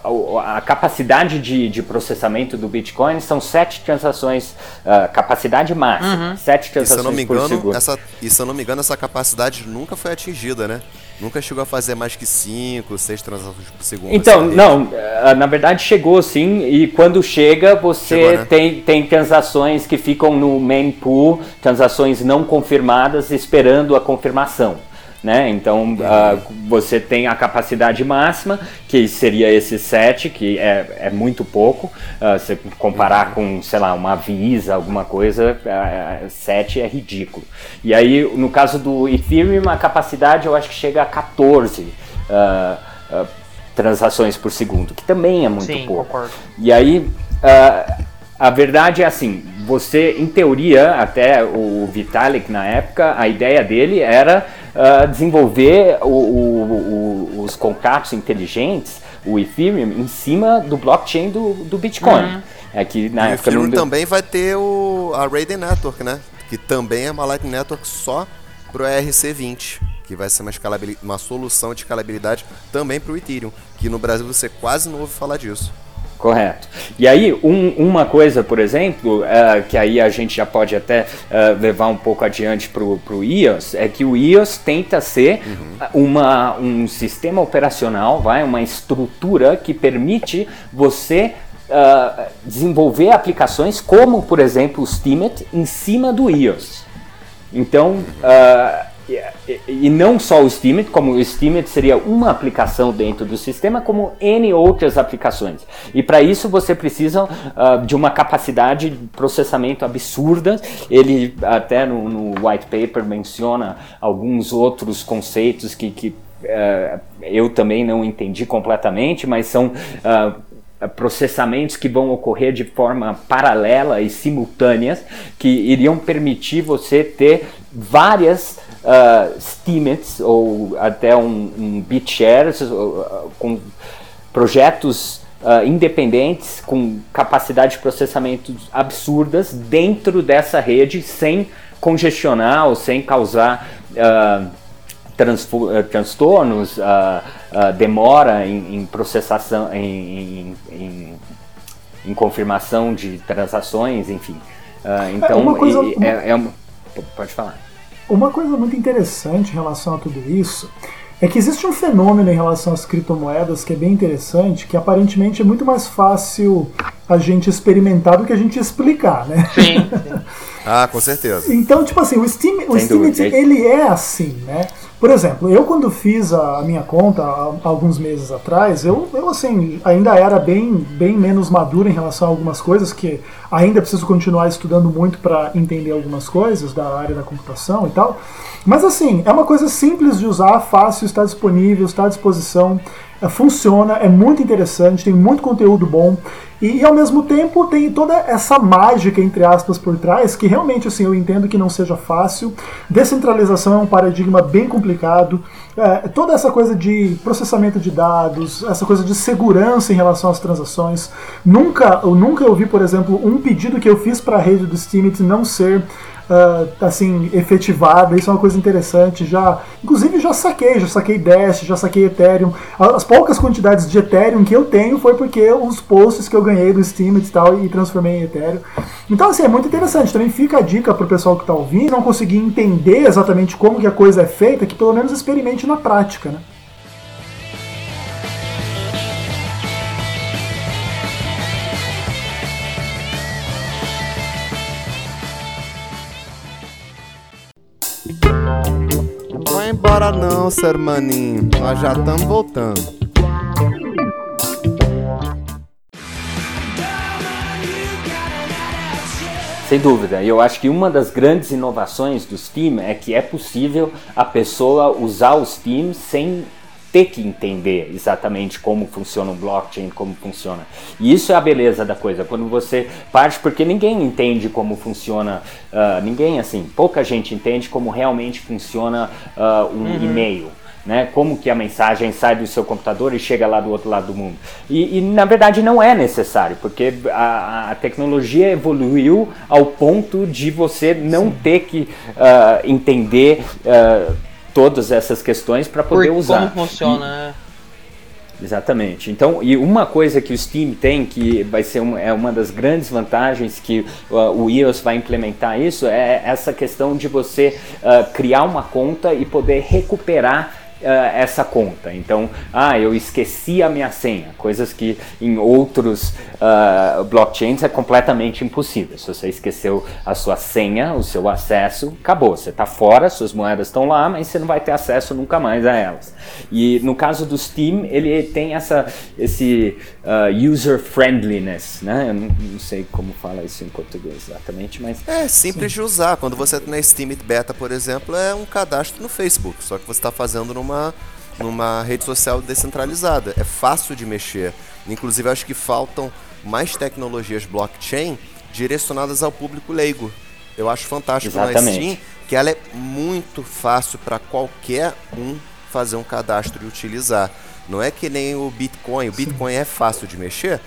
uh, a capacidade de, de, processamento do Bitcoin são sete transações, uh, capacidade máxima, uhum. sete transações e, se eu não me engano, essa, e se eu não me engano, essa capacidade nunca foi atingida, né? Nunca chegou a fazer mais que 5, 6 transações por segundo. Então, assim, não, na verdade chegou sim, e quando chega, você chegou, né? tem, tem transações que ficam no main pool, transações não confirmadas, esperando a confirmação. Né? Então uh, você tem a capacidade máxima, que seria esse 7, que é, é muito pouco. Uh, se comparar uhum. com, sei lá, uma Visa, alguma coisa, uh, 7 é ridículo. E aí, no caso do Ethereum, a capacidade eu acho que chega a 14 uh, uh, transações por segundo, que também é muito Sim, pouco. Concordo. E aí, uh, a verdade é assim, você, em teoria, até o Vitalik na época, a ideia dele era uh, desenvolver o, o, o, os contratos inteligentes, o Ethereum, em cima do blockchain do, do Bitcoin. Uhum. É que na e época o Ethereum não... também vai ter o, a Raiden Network, né? Que também é uma Lightning Network só para o ERC20, que vai ser uma, uma solução de escalabilidade também para o Ethereum, que no Brasil você quase não ouve falar disso. Correto. E aí, um, uma coisa, por exemplo, uh, que aí a gente já pode até uh, levar um pouco adiante para o iOS, é que o iOS tenta ser uhum. uma, um sistema operacional, vai, uma estrutura que permite você uh, desenvolver aplicações como, por exemplo, o Steemit em cima do iOS. Então, e, e não só o Steemit, como o Steemit seria uma aplicação dentro do sistema, como N outras aplicações. E para isso você precisa uh, de uma capacidade de processamento absurda. Ele até no, no white paper menciona alguns outros conceitos que, que uh, eu também não entendi completamente, mas são uh, processamentos que vão ocorrer de forma paralela e simultâneas, que iriam permitir você ter várias uh, steamits ou até um, um bit shares uh, com projetos uh, independentes com capacidade de processamento absurdas dentro dessa rede sem congestionar ou sem causar uh, transtornos, uh, demora em, em processação, em, em, em, confirmação de transações, enfim. então, é, uma coisa, é, é pode falar. Uma coisa muito interessante em relação a tudo isso é que existe um fenômeno em relação às criptomoedas que é bem interessante, que aparentemente é muito mais fácil a gente experimentar do que a gente explicar, né? Sim. sim. ah, com certeza. Então, tipo assim, o Steam, o Steam ele é assim, né? Por exemplo, eu quando fiz a, minha conta há alguns meses atrás, eu, eu assim, ainda era bem, bem menos maduro em relação a algumas coisas, que ainda preciso continuar estudando muito para entender algumas coisas da área da computação e tal. Mas assim, é uma coisa simples de usar, fácil, está disponível, está à disposição, é, funciona, é muito interessante, tem muito conteúdo bom. E, e, ao mesmo tempo tem toda essa mágica, entre aspas, por trás, que realmente assim, eu entendo que não seja fácil. Descentralização é um paradigma bem complicado. É, toda essa coisa de processamento de dados, essa coisa de segurança em relação às transações. Nunca, eu nunca ouvi, por exemplo, um pedido que eu fiz para a rede do Steemit não ser uh, assim, efetivada, isso é uma coisa interessante. Já, inclusive já saquei, já saquei Dash, já saquei Ethereum. As poucas quantidades de Ethereum que eu tenho foi porque os posts que eu ganhei do Steam e tal e transformei em Ethereum. Então assim, é muito interessante. Também fica a dica pro pessoal que está ouvindo, não conseguir entender exatamente como que a coisa é feita, que pelo menos experimente na prática, né? vai embora não, ser maninho. Nós já estamos voltando. Sem dúvida, eu acho que uma das grandes inovações do Steam é que é possível a pessoa usar o Steam sem ter que entender exatamente como funciona o blockchain, como funciona. E isso é a beleza da coisa, quando você parte, porque ninguém entende como funciona, uh, ninguém assim, pouca gente entende como realmente funciona uh, um uhum. e-mail. Né? Como que a mensagem sai do seu computador e chega lá do outro lado do mundo. E, e na verdade não é necessário, porque a, a, tecnologia evoluiu ao ponto de você não Sim. ter que uh, entender uh, todas essas questões para poder Por usar. Como funciona, e, né? Exatamente. Então, e uma coisa que o Steam tem, que vai ser uma, é uma das grandes vantagens que uh, o iOS vai implementar isso, é essa questão de você uh, criar uma conta e poder recuperar essa conta. Então, ah, eu esqueci a minha senha, coisas que em outros uh, blockchains é completamente impossível. Se você esqueceu a sua senha, o seu acesso, acabou. Você está fora, suas moedas estão lá, mas você não vai ter acesso nunca mais a elas. E no caso do Steam, ele tem essa, esse uh, user friendliness, né? Eu não, não, sei como fala isso em português exatamente, mas é simples sim. de usar. Quando você está na Steam Beta, por exemplo, é um cadastro no Facebook, só que você está fazendo numa numa, numa rede social descentralizada. É fácil de mexer. Inclusive, acho que faltam mais tecnologias blockchain direcionadas ao público leigo. Eu acho fantástico Exatamente. na Steam que ela é muito fácil para qualquer um fazer um cadastro e utilizar. Não é que nem o Bitcoin. O Bitcoin é fácil de mexer?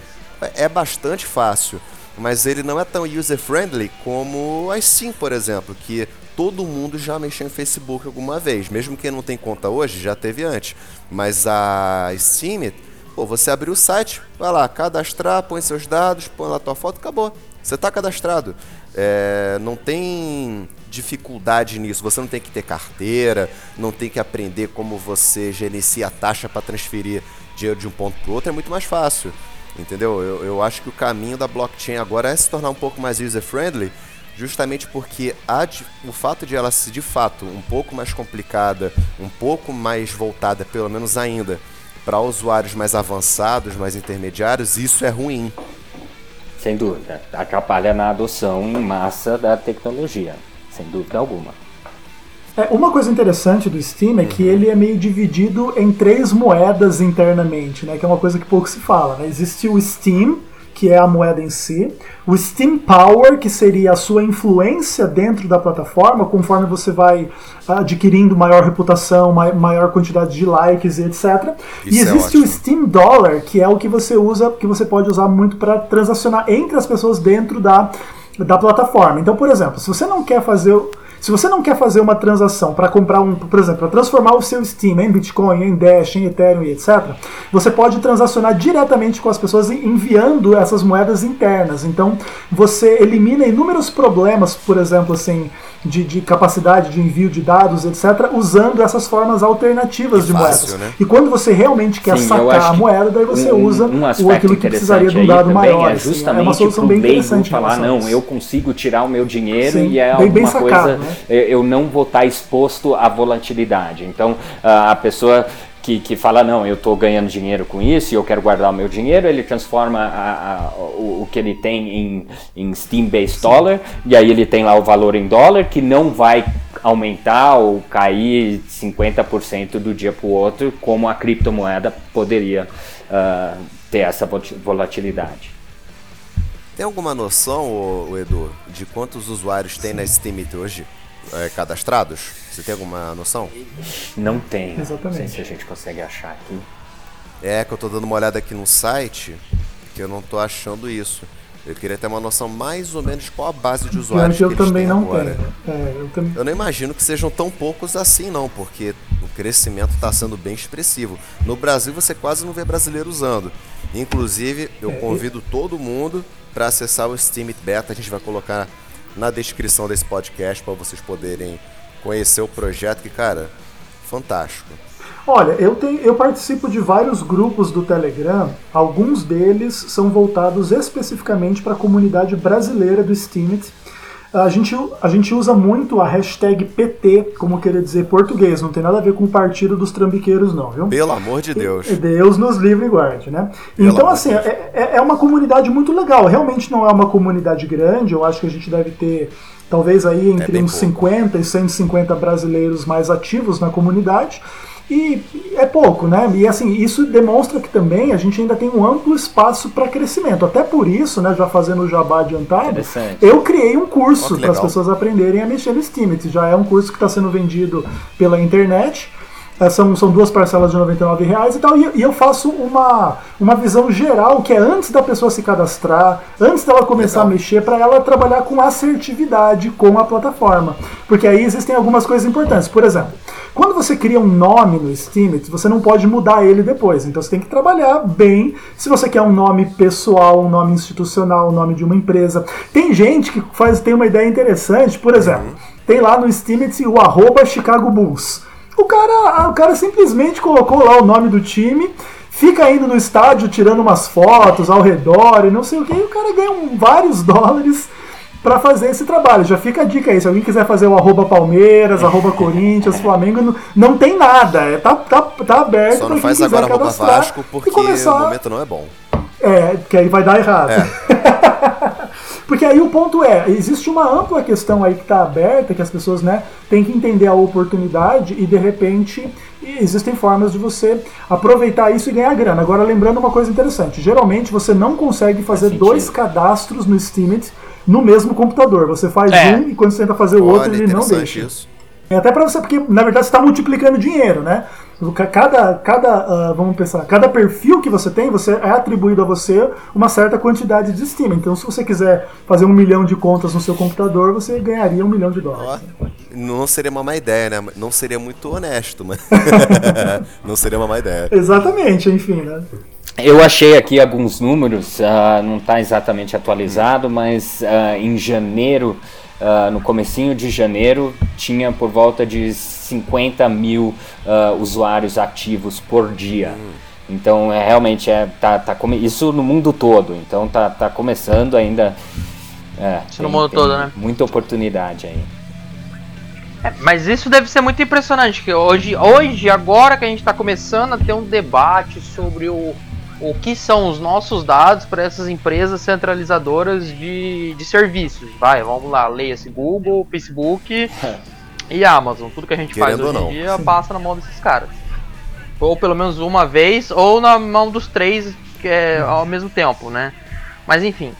É bastante fácil. Mas ele não é tão user-friendly como a Steam, por exemplo, que todo mundo já mexeu em Facebook alguma vez. Mesmo quem não tem conta hoje, já teve antes. Mas a Steam, pô, você abriu o site, vai lá, cadastrar, põe seus dados, põe lá a tua foto, acabou. Você está cadastrado. É, não tem dificuldade nisso. Você não tem que ter carteira, não tem que aprender como você gerencia a taxa para transferir dinheiro de um ponto para outro. É muito mais fácil. Entendeu? Eu, eu acho que o caminho da blockchain agora é se tornar um pouco mais user-friendly justamente porque a, o fato de ela ser de fato um pouco mais complicada, um pouco mais voltada, pelo menos ainda, para usuários mais avançados, mais intermediários, isso é ruim. Sem dúvida. Atrapalha na adoção em massa da tecnologia, sem dúvida alguma. É, uma coisa interessante do Steam é que ele é meio dividido em três moedas internamente, né? Que é uma coisa que pouco se fala. Né? Existe o Steam, que é a moeda em si, o Steam Power, que seria a sua influência dentro da plataforma, conforme você vai adquirindo maior reputação, maior quantidade de likes e etc. Isso e é existe é o Steam Dollar, que é o que você usa, que você pode usar muito para transacionar entre as pessoas dentro da, da plataforma. Então, por exemplo, se você não quer fazer se você não quer fazer uma transação para comprar um, por exemplo, para transformar o seu Steam em Bitcoin, em Dash, em Ethereum e etc., você pode transacionar diretamente com as pessoas enviando essas moedas internas. Então, você elimina inúmeros problemas, por exemplo, assim, de, de, capacidade de envio de dados, etc., usando essas formas alternativas de moedas. Né? E quando você realmente quer Sim, sacar a moeda, daí você um, usa um o aquilo que precisaria de um dado maior. É justamente assim, é uma solução bem interessante. falar, não, eu consigo tirar o meu dinheiro Sim, e é bem, alguma bem sacado, coisa, né? Eu não vou estar exposto à volatilidade. Então, a pessoa que, que fala, não, eu estou ganhando dinheiro com isso e eu quero guardar o meu dinheiro, ele transforma a, a, o, o, que ele tem em, em Steam-based dollar, e aí ele tem lá o valor em dólar, que não vai aumentar ou cair 50% do dia para o outro, como a criptomoeda poderia uh, ter essa volatilidade. Tem alguma noção, o, Edu, de quantos usuários tem na Steam hoje é, cadastrados? Você tem alguma noção? Não tem. Exatamente. Não sei se a gente consegue achar aqui. É, que eu tô dando uma olhada aqui no site, que eu não tô achando isso. Eu queria ter uma noção mais ou menos de qual a base de usuários eu que eles também têm não agora. Tenho. É, eu, tam... eu não imagino que sejam tão poucos assim não, porque o crescimento está sendo bem expressivo. No Brasil você quase não vê brasileiro usando. Inclusive, eu é, convido e... todo mundo para acessar o Steam Beta. A gente vai colocar na descrição desse podcast para vocês poderem conhecer o projeto, que, cara, fantástico. Olha, eu, tenho, eu participo de vários grupos do Telegram, alguns deles são voltados especificamente para a comunidade brasileira do Steamit. A gente, a gente usa muito a hashtag PT, como querer dizer português, não tem nada a ver com o partido dos trambiqueiros, não, viu? Pelo amor de Deus. Deus nos livre e guarde, né? Pelo então, assim, é, é, é uma comunidade muito legal. Realmente não é uma comunidade grande, eu acho que a gente deve ter talvez aí é entre é uns pouco. 50 e 150 brasileiros mais ativos na comunidade. E é pouco, né? E assim, isso demonstra que também a gente ainda tem um amplo espaço para crescimento. Até por isso, né, já fazendo o jabá adiantado, eu criei um curso para as pessoas aprenderem a mexer no Steam. Já é um curso que está sendo vendido pela internet. É, são, são duas parcelas de R$ reais e tal, e, e, eu faço uma, uma visão geral, que é antes da pessoa se cadastrar, antes dela começar Legal. a mexer, para ela trabalhar com assertividade com a plataforma. Porque aí existem algumas coisas importantes. Por exemplo, quando você cria um nome no Steam, você não pode mudar ele depois. Então você tem que trabalhar bem. Se você quer um nome pessoal, um nome institucional, um nome de uma empresa. Tem gente que faz, tem uma ideia interessante, por exemplo, uhum. tem lá no Steam o arroba Chicago Bulls. O cara, o cara simplesmente colocou lá o nome do time, fica indo no estádio tirando umas fotos ao redor e não sei o que, e o cara ganha um, vários dólares para fazer esse trabalho. Já fica a dica aí, se alguém quiser fazer o arroba Palmeiras, arroba Corinthians, Flamengo, não, não tem nada, é, tá, tá, tá aberto. Só não faz agora arroba Vasco porque começar... o momento não é bom. É, que aí vai dar errado. É. Porque aí o ponto é, existe uma ampla questão aí que está aberta, que as pessoas né, têm que entender a oportunidade e de repente existem formas de você aproveitar isso e ganhar grana. Agora, lembrando uma coisa interessante: geralmente você não consegue fazer dois cadastros no Steemit no mesmo computador. Você faz é. um e quando você tenta fazer o outro, ele não deixa. Isso. É até para você, porque na verdade você está multiplicando dinheiro, né? Cada, cada uh, vamos pensar, cada perfil que você tem, você é atribuído a você uma certa quantidade de estima. Então, se você quiser fazer um milhão de contas no seu computador, você ganharia um milhão de dólares. Não seria uma má ideia, né? Não seria muito honesto, mas não seria uma má ideia. Exatamente, enfim, né? Eu achei aqui alguns números, uh, não está exatamente atualizado, mas uh, em janeiro uh, no comecinho de janeiro, tinha por volta de 50 mil uh, usuários ativos por dia. Então, é, realmente, é, tá, tá isso no mundo todo. Então, tá, tá começando ainda. É, isso tem, no mundo todo, né? Muita oportunidade aí. É, mas isso deve ser muito impressionante, que hoje, hoje, agora que a gente está começando a ter um debate sobre o, o que são os nossos dados para essas empresas centralizadoras de, de serviços. Vai, vamos lá, leia-se Google, Facebook, e Amazon. Tudo que a gente Querendo faz hoje em dia passa na mão desses caras. Ou pelo menos uma vez, ou na mão dos três é, ao mesmo tempo, né? Mas enfim.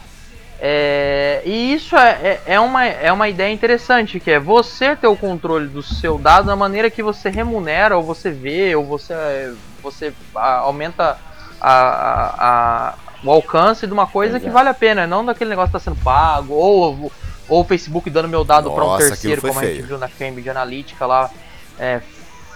É, e isso é, é, é, uma, é uma ideia interessante, que é você ter o controle do seu dado da maneira que você remunera, ou você vê, ou você, você aumenta a, a, a, o alcance de uma coisa Exato. que vale a pena, não daquele negócio que está sendo pago, ou, ou o Facebook dando meu dado para um terceiro, como feio. a gente viu na Cambridge Analytica lá, é,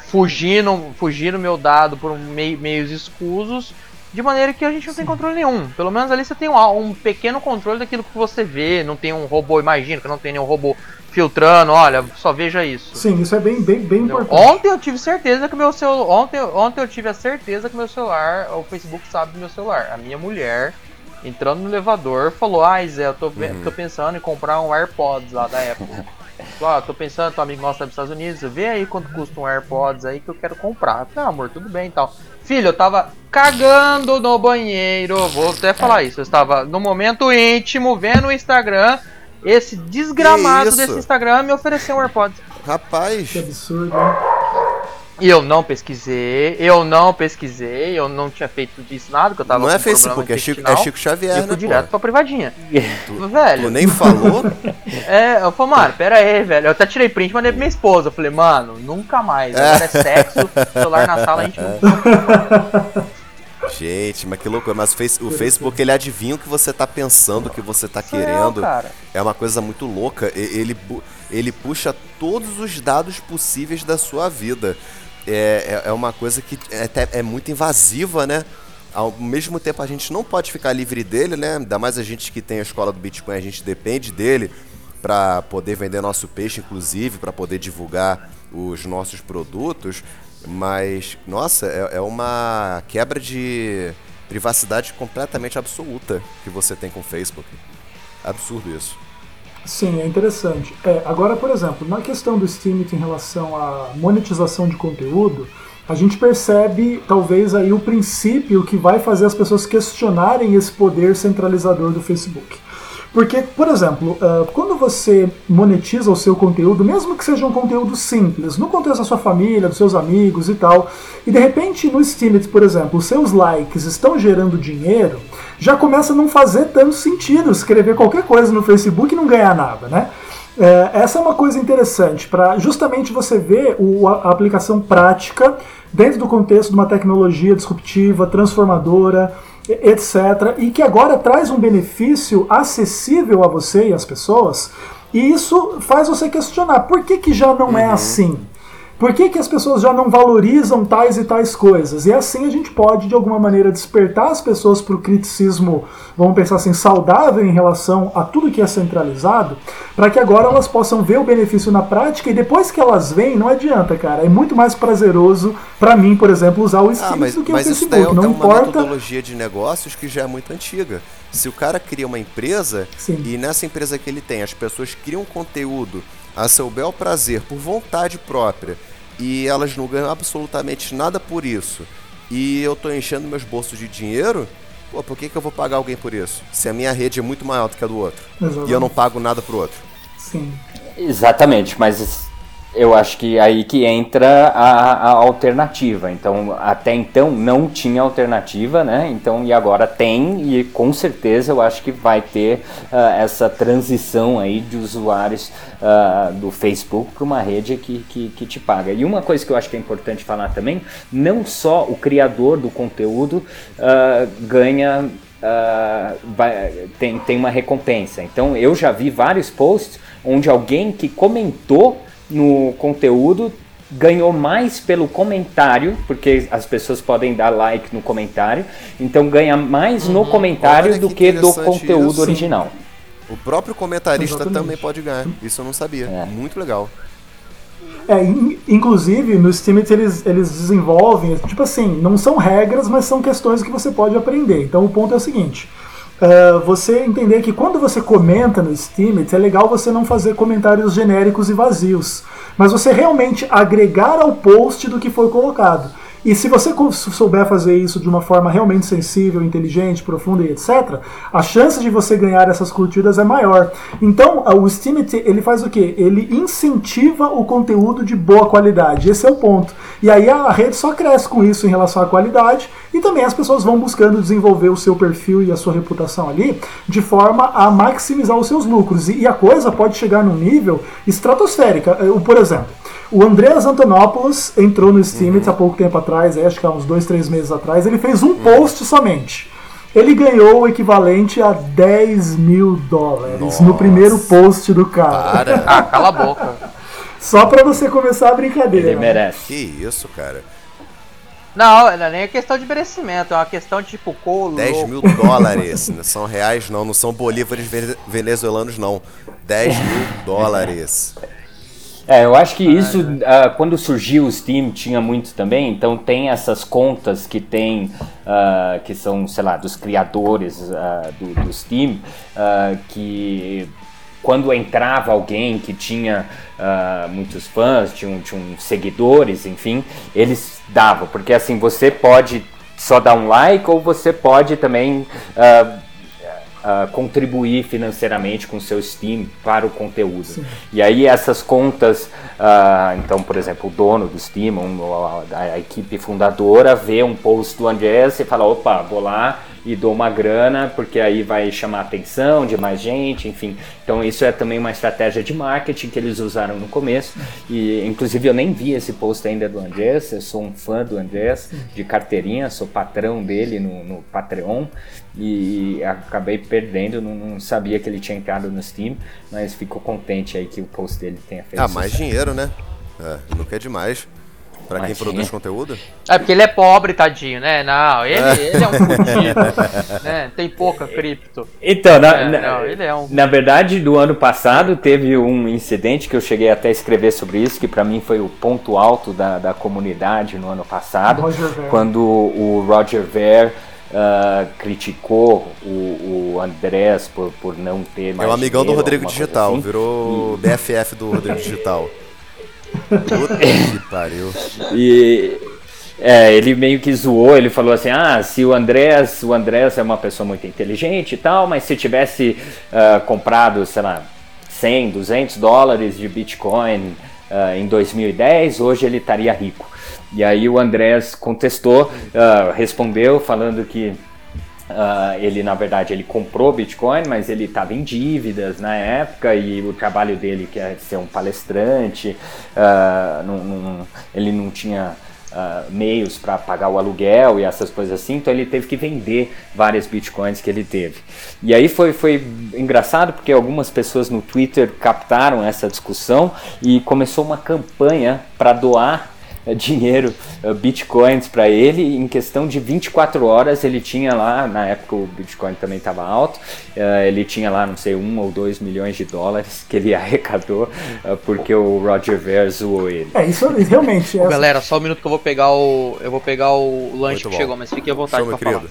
fugindo, fugindo meu dado por meios escusos de maneira que a gente não Sim. tem controle nenhum. Pelo menos ali você tem um, um, pequeno controle daquilo que você vê. Não tem um robô, imagina que não tem nenhum robô filtrando, olha, só veja isso. Sim, isso é bem, bem, bem importante. Ontem eu tive certeza que meu celular. Ontem, ontem eu tive a certeza que meu celular, o Facebook sabe do meu celular. A minha mulher, entrando no elevador, falou, ah, Zé, eu tô, uhum. tô pensando em comprar um AirPods lá da Apple. Ó, tô pensando, teu amigo nosso tá dos Estados Unidos, vê aí quanto custa um AirPods aí que eu quero comprar. Ah, amor, tudo bem e tal. Filho, eu tava cagando no banheiro, vou até falar isso. Eu estava no momento íntimo, vendo o Instagram. Esse desgramado desse Instagram me ofereceu um AirPods. Rapaz. Que absurdo, hein? E eu não pesquisei, eu não pesquisei, eu não tinha feito disso nada, que eu tava Não é Facebook, é Chico, é Chico Xavier, eu fui né, direto pô? pra privadinha. Tu, velho. Tu nem falou? É, eu falei, mano, pera aí, velho. Eu até tirei print e mandei pra minha esposa. Eu falei, mano, nunca mais. Agora é, é sexo, celular na sala, a gente não. Gente, mas que loucura. Mas o Facebook, ele adivinha o que você tá pensando, o que você tá querendo. É uma coisa muito louca. Ele, ele puxa todos os dados possíveis da sua vida é, é, é uma coisa que é, é muito invasiva, né? Ao mesmo tempo a gente não pode ficar livre dele, né? Ainda mais a gente que tem a escola do Bitcoin, a gente depende dele para poder vender nosso peixe, inclusive, para poder divulgar os nossos produtos. Mas, nossa, é, é uma quebra de privacidade completamente absoluta que você tem com o Facebook. Absurdo isso. Sim, é interessante. É, agora, por exemplo, na questão do Steam em relação à monetização de conteúdo, a gente percebe talvez aí o princípio que vai fazer as pessoas questionarem esse poder centralizador do Facebook. Porque, por exemplo, uh, quando você monetiza o seu conteúdo, mesmo que seja um conteúdo simples, no contexto da sua família, dos seus amigos e tal, e de repente no Steemit, por exemplo, os seus likes estão gerando dinheiro, já começa a não fazer tanto sentido escrever qualquer coisa no Facebook e não ganhar nada, né? É, essa é uma coisa interessante para justamente você ver o, a aplicação prática dentro do contexto de uma tecnologia disruptiva, transformadora, etc. E que agora traz um benefício acessível a você e às pessoas. E isso faz você questionar por que, que já não é uhum. é assim? Por que, que as pessoas já não valorizam tais e tais coisas? E assim a gente pode, de alguma maneira, despertar as pessoas para o criticismo, vamos pensar assim, saudável em relação a tudo que é centralizado, para que agora elas possam ver o benefício na prática e depois que elas vêm, não adianta, cara. É muito mais prazeroso para mim, por exemplo, usar o Steam ah, do que o Facebook. Isso é, não é uma metodologia de negócios que já é muito antiga. Se o cara cria uma empresa Sim. e nessa empresa que ele tem, as pessoas criam conteúdo a seu bel prazer, por vontade própria, e elas não ganham absolutamente nada por isso, e eu estou enchendo meus bolsos de dinheiro, pô, por que, que eu vou pagar alguém por isso? Se a minha rede é muito maior do que a do outro. Exatamente. E eu não pago nada pro outro. Sim. Exatamente, mas eu acho que aí que entra a, a, alternativa. Então, até então não tinha alternativa, né? Então, e agora tem, e com certeza eu acho que vai ter uh, essa transição aí de usuários uh, do Facebook para uma rede que, que, que, te paga. E uma coisa que eu acho que é importante falar também: não só o criador do conteúdo uh, ganha. Vai, tem, tem uma recompensa. Então eu já vi vários posts onde alguém que comentou no conteúdo ganhou mais pelo comentário, porque as pessoas podem dar like no comentário, então ganha mais uhum. no comentário Olha do que, que do conteúdo isso. original. O próprio comentarista Exatamente. também pode ganhar. Isso eu não sabia. É. Muito legal. É, in, inclusive no Steam eles, eles desenvolvem, tipo assim, não são regras, mas são questões que você pode aprender. Então o ponto é o seguinte: Uh, você entender que quando você comenta no Steam, é legal você não fazer comentários genéricos e vazios, mas você realmente agregar ao post do que foi colocado. E se você souber fazer isso de uma forma realmente sensível, inteligente, profunda e etc., a chance de você ganhar essas curtidas é maior. Então, o Steemit, ele faz o quê? Ele incentiva o conteúdo de boa qualidade. Esse é o ponto. E aí a rede só cresce com isso em relação à qualidade e também as pessoas vão buscando desenvolver o seu perfil e a sua reputação ali de forma a maximizar os seus lucros. E a coisa pode chegar num nível estratosférica. Por exemplo, o Andreas Antonopoulos entrou no Steemit uhum. há pouco tempo atrás, acho que há uns dois, três meses atrás. Ele fez um uhum. post somente. Ele ganhou o equivalente a 10 mil dólares Nossa. no primeiro post do cara. Para. ah, cala a boca. Só pra você começar a brincadeira. Ele merece. Que isso, cara. Não, não é nem questão de merecimento, é uma questão de tipo colo. 10 mil dólares. não são reais, não. Não são bolívares venezuelanos, não. 10 mil dólares. É, eu acho que isso, uh, quando surgiu o Steam, tinha muito também. Então, tem essas contas que tem, uh, que são, sei lá, dos criadores uh, do, do, Steam, que quando entrava alguém que tinha muitos fãs, tinham, tinham seguidores, enfim, eles davam. Porque assim, você pode só dar um like ou você pode também uh, contribuir financeiramente com seu Steam para o conteúdo. Sim. E aí essas contas, uh, então, por exemplo, o dono do Steam, um, a, a, equipe fundadora, vê um post do Andrés e fala, opa, vou lá e dou uma grana, porque aí vai chamar a atenção de mais gente, enfim. Então isso é também uma estratégia de marketing que eles usaram no começo. E inclusive eu nem vi esse post ainda do Andrés, eu sou um fã do Andrés, de carteirinha, sou patrão dele no, no Patreon e acabei perdendo, não, não, sabia que ele tinha entrado no Steam, mas fico contente aí que o post dele tenha feito. Ah, mais dinheiro, né? É, nunca é demais. Pra quem produz conteúdo? É porque ele é pobre, tadinho, né? Não, ele, é, ele é um fudido, né? Tem pouca cripto. Então, na, é, na, não, ele é um... na verdade, do ano passado teve um incidente que eu cheguei até a escrever sobre isso, que para mim foi o ponto alto da, da comunidade no ano passado, quando o Roger Ver Uh, criticou o, o Andrés por, por não ter mais. É o amigão do Rodrigo Digital, assim. virou e... BFF do Rodrigo Digital. Puta que pariu. E é, ele meio que zoou, ele falou assim: ah, se o Andrés, o Andrés é uma pessoa muito inteligente e tal, mas se tivesse uh, comprado, sei lá, 100, 200 dólares de Bitcoin uh, em 2010, hoje ele estaria rico. E aí o Andrés contestou, uh, respondeu falando que Uh, ele na verdade ele comprou Bitcoin, mas ele estava em dívidas na época e o trabalho dele que é ser um palestrante, uh, não, não, ele não tinha uh, meios para pagar o aluguel e essas coisas assim, então ele teve que vender várias Bitcoins que ele teve. E aí foi, foi engraçado porque algumas pessoas no Twitter captaram essa discussão e começou uma campanha para doar dinheiro, é, bitcoins para ele. Em questão de 24 horas, ele tinha lá, na época o Bitcoin também estava alto, é, ele tinha lá, não sei, um ou dois milhões de dólares que ele arrecadou porque o Roger Ver zoou ele. É, isso realmente. É... Galera, só um minuto que eu vou pegar o. Eu vou pegar o lanche Muito que bom. chegou, mas fique à vontade para falar.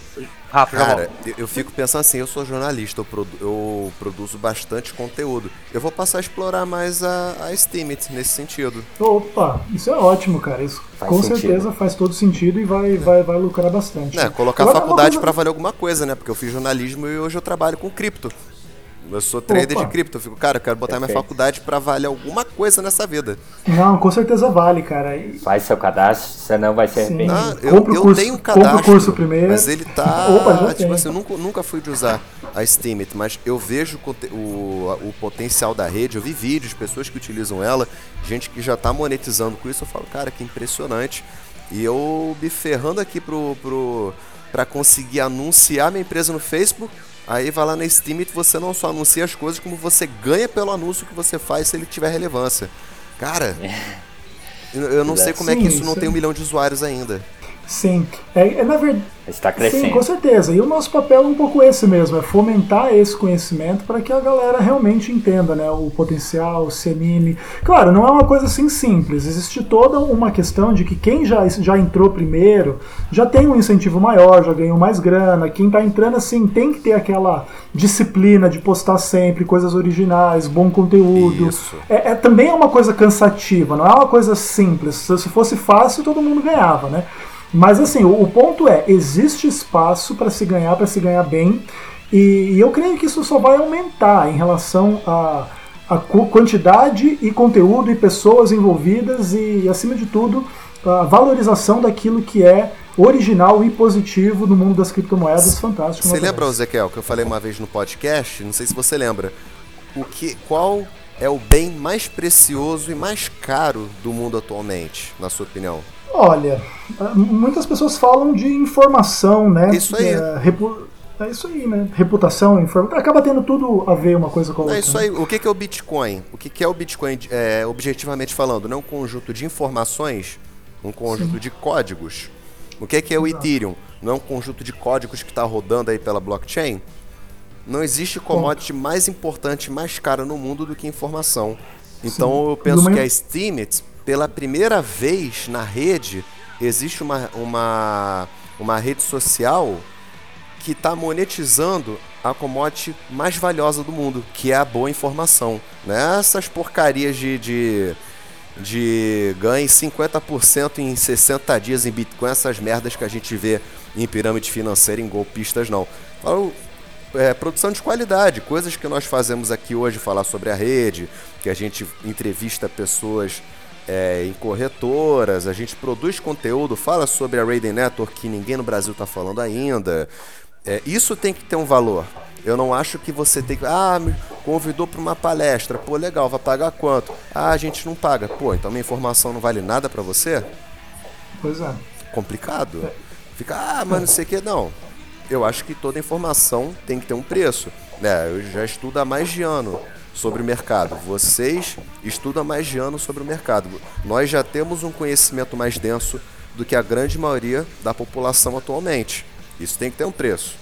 Rafa, Cara, eu, eu, fico pensando assim, eu sou jornalista, eu, produ eu, produzo bastante conteúdo. Eu vou passar a explorar mais a, a Steemit nesse sentido. Opa, isso é ótimo, cara. Isso faz com sentido. certeza faz todo sentido e vai, é. vai, vai lucrar bastante. É, colocar Agora, faculdade coisa... para valer alguma coisa, né? Porque eu fiz jornalismo e hoje eu trabalho com cripto. Eu sou trader Opa. de cripto. Eu fico, cara, eu quero botar Perfeito. minha faculdade para valer alguma coisa nessa vida. Não, com certeza vale, cara. E... Faz seu cadastro, senão vai ser arrependido. Ah, eu, eu curso, tenho um cadastro. o curso primeiro. Mas ele tá. Opa, tipo assim, eu nunca, nunca fui de usar a Steemit, mas eu vejo o, o, o potencial da rede. Eu vi vídeos, pessoas que utilizam ela, gente que já tá monetizando com isso. Eu falo, cara, que impressionante. E eu me ferrando aqui pro. pro para conseguir anunciar minha empresa no Facebook Aí vai lá na Steam e você não só anuncia as coisas, como você ganha pelo anúncio que você faz se ele tiver relevância. Cara, é. eu não sei como é que isso não tem um milhão de usuários ainda. Sim, é, é na verdade. Está crescendo. Sim, com certeza. E o nosso papel é um pouco esse mesmo, é fomentar esse conhecimento para que a galera realmente entenda né, o potencial, se anime. Claro, não é uma coisa assim simples. Existe toda uma questão de que quem já, já entrou primeiro já tem um incentivo maior, já ganhou mais grana. Quem está entrando assim tem que ter aquela disciplina de postar sempre coisas originais, bom conteúdo. Isso. É, é também é uma coisa cansativa, não é uma coisa simples. Se fosse fácil, todo mundo ganhava, né? Mas assim, o, o ponto é, existe espaço para se ganhar, para se ganhar bem, e, e, eu creio que isso só vai aumentar em relação a, a quantidade e conteúdo e pessoas envolvidas e, acima de tudo, a valorização daquilo que é original e positivo no mundo das criptomoedas. Fantástico. Você lembra, Ezequiel, que eu falei uma vez no podcast? Não sei se você lembra. O que, qual é o bem mais precioso e mais caro do mundo atualmente, na sua opinião? Olha, muitas pessoas falam de informação, né? Isso aí. É, repu... é isso aí, né? Reputação, informação. Acaba tendo tudo a ver uma coisa com a outra. É isso né? aí. O que é o Bitcoin? O que é o Bitcoin, é, objetivamente falando? Não é um conjunto de informações, um conjunto Sim. de códigos. O que é o Ethereum? Não é um conjunto de códigos que está rodando aí pela blockchain? Não existe commodity Bom. mais importante, mais cara no mundo do que informação. Então Sim. eu penso que a Steemit pela primeira vez na rede, existe uma, uma, uma rede social que está monetizando a commodity mais valiosa do mundo, que é a boa informação. Né? Essas porcarias de, de, de ganhe 50% em 60 dias em Bitcoin, essas merdas que a gente vê em pirâmide financeira, em golpistas, não. É, produção de qualidade, coisas que nós fazemos aqui hoje, falar sobre a rede, que a gente entrevista pessoas é, em corretoras, a gente produz conteúdo, fala sobre a Raiden Network que ninguém no Brasil está falando ainda. É, isso tem que ter um valor. Eu não acho que você tem que. Ah, me convidou para uma palestra. Pô, legal, vai pagar quanto? Ah, a gente não paga. Pô, então minha informação não vale nada para você? Pois é. Complicado. É. Fica, ah, mas não sei o que. Não. Eu acho que toda informação tem que ter um preço. É, eu já estudo há mais de ano sobre o mercado. Vocês estudam há mais de anos sobre o mercado. Nós já temos um conhecimento mais denso do que a grande maioria da população atualmente. Isso tem que ter um preço.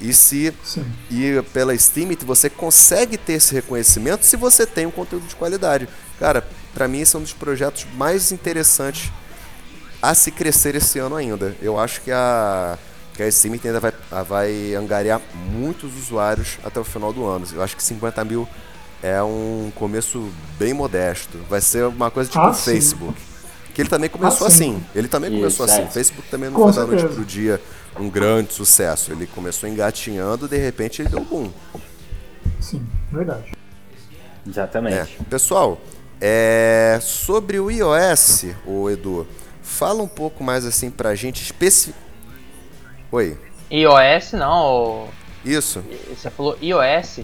E se Sim. e pela Steemit você consegue ter esse reconhecimento se você tem um conteúdo de qualidade. Cara, para mim esse é um dos projetos mais interessantes a se crescer esse ano ainda. Eu acho que a que a Steemit ainda vai, vai angariar muitos usuários até o final do ano. Eu acho que 50 mil é um começo bem modesto. Vai ser uma coisa tipo ah, Facebook. Que ele também começou ah, assim. Ele também Isso, começou assim. O Facebook também não foi da noite pro dia um grande sucesso. Ele começou engatinhando, de repente ele deu um boom. Sim, verdade. Exatamente. É. Pessoal, é... sobre o iOS, o Edu, fala um pouco mais assim pra gente especi... Oi. iOS não. Isso. Você falou iOS?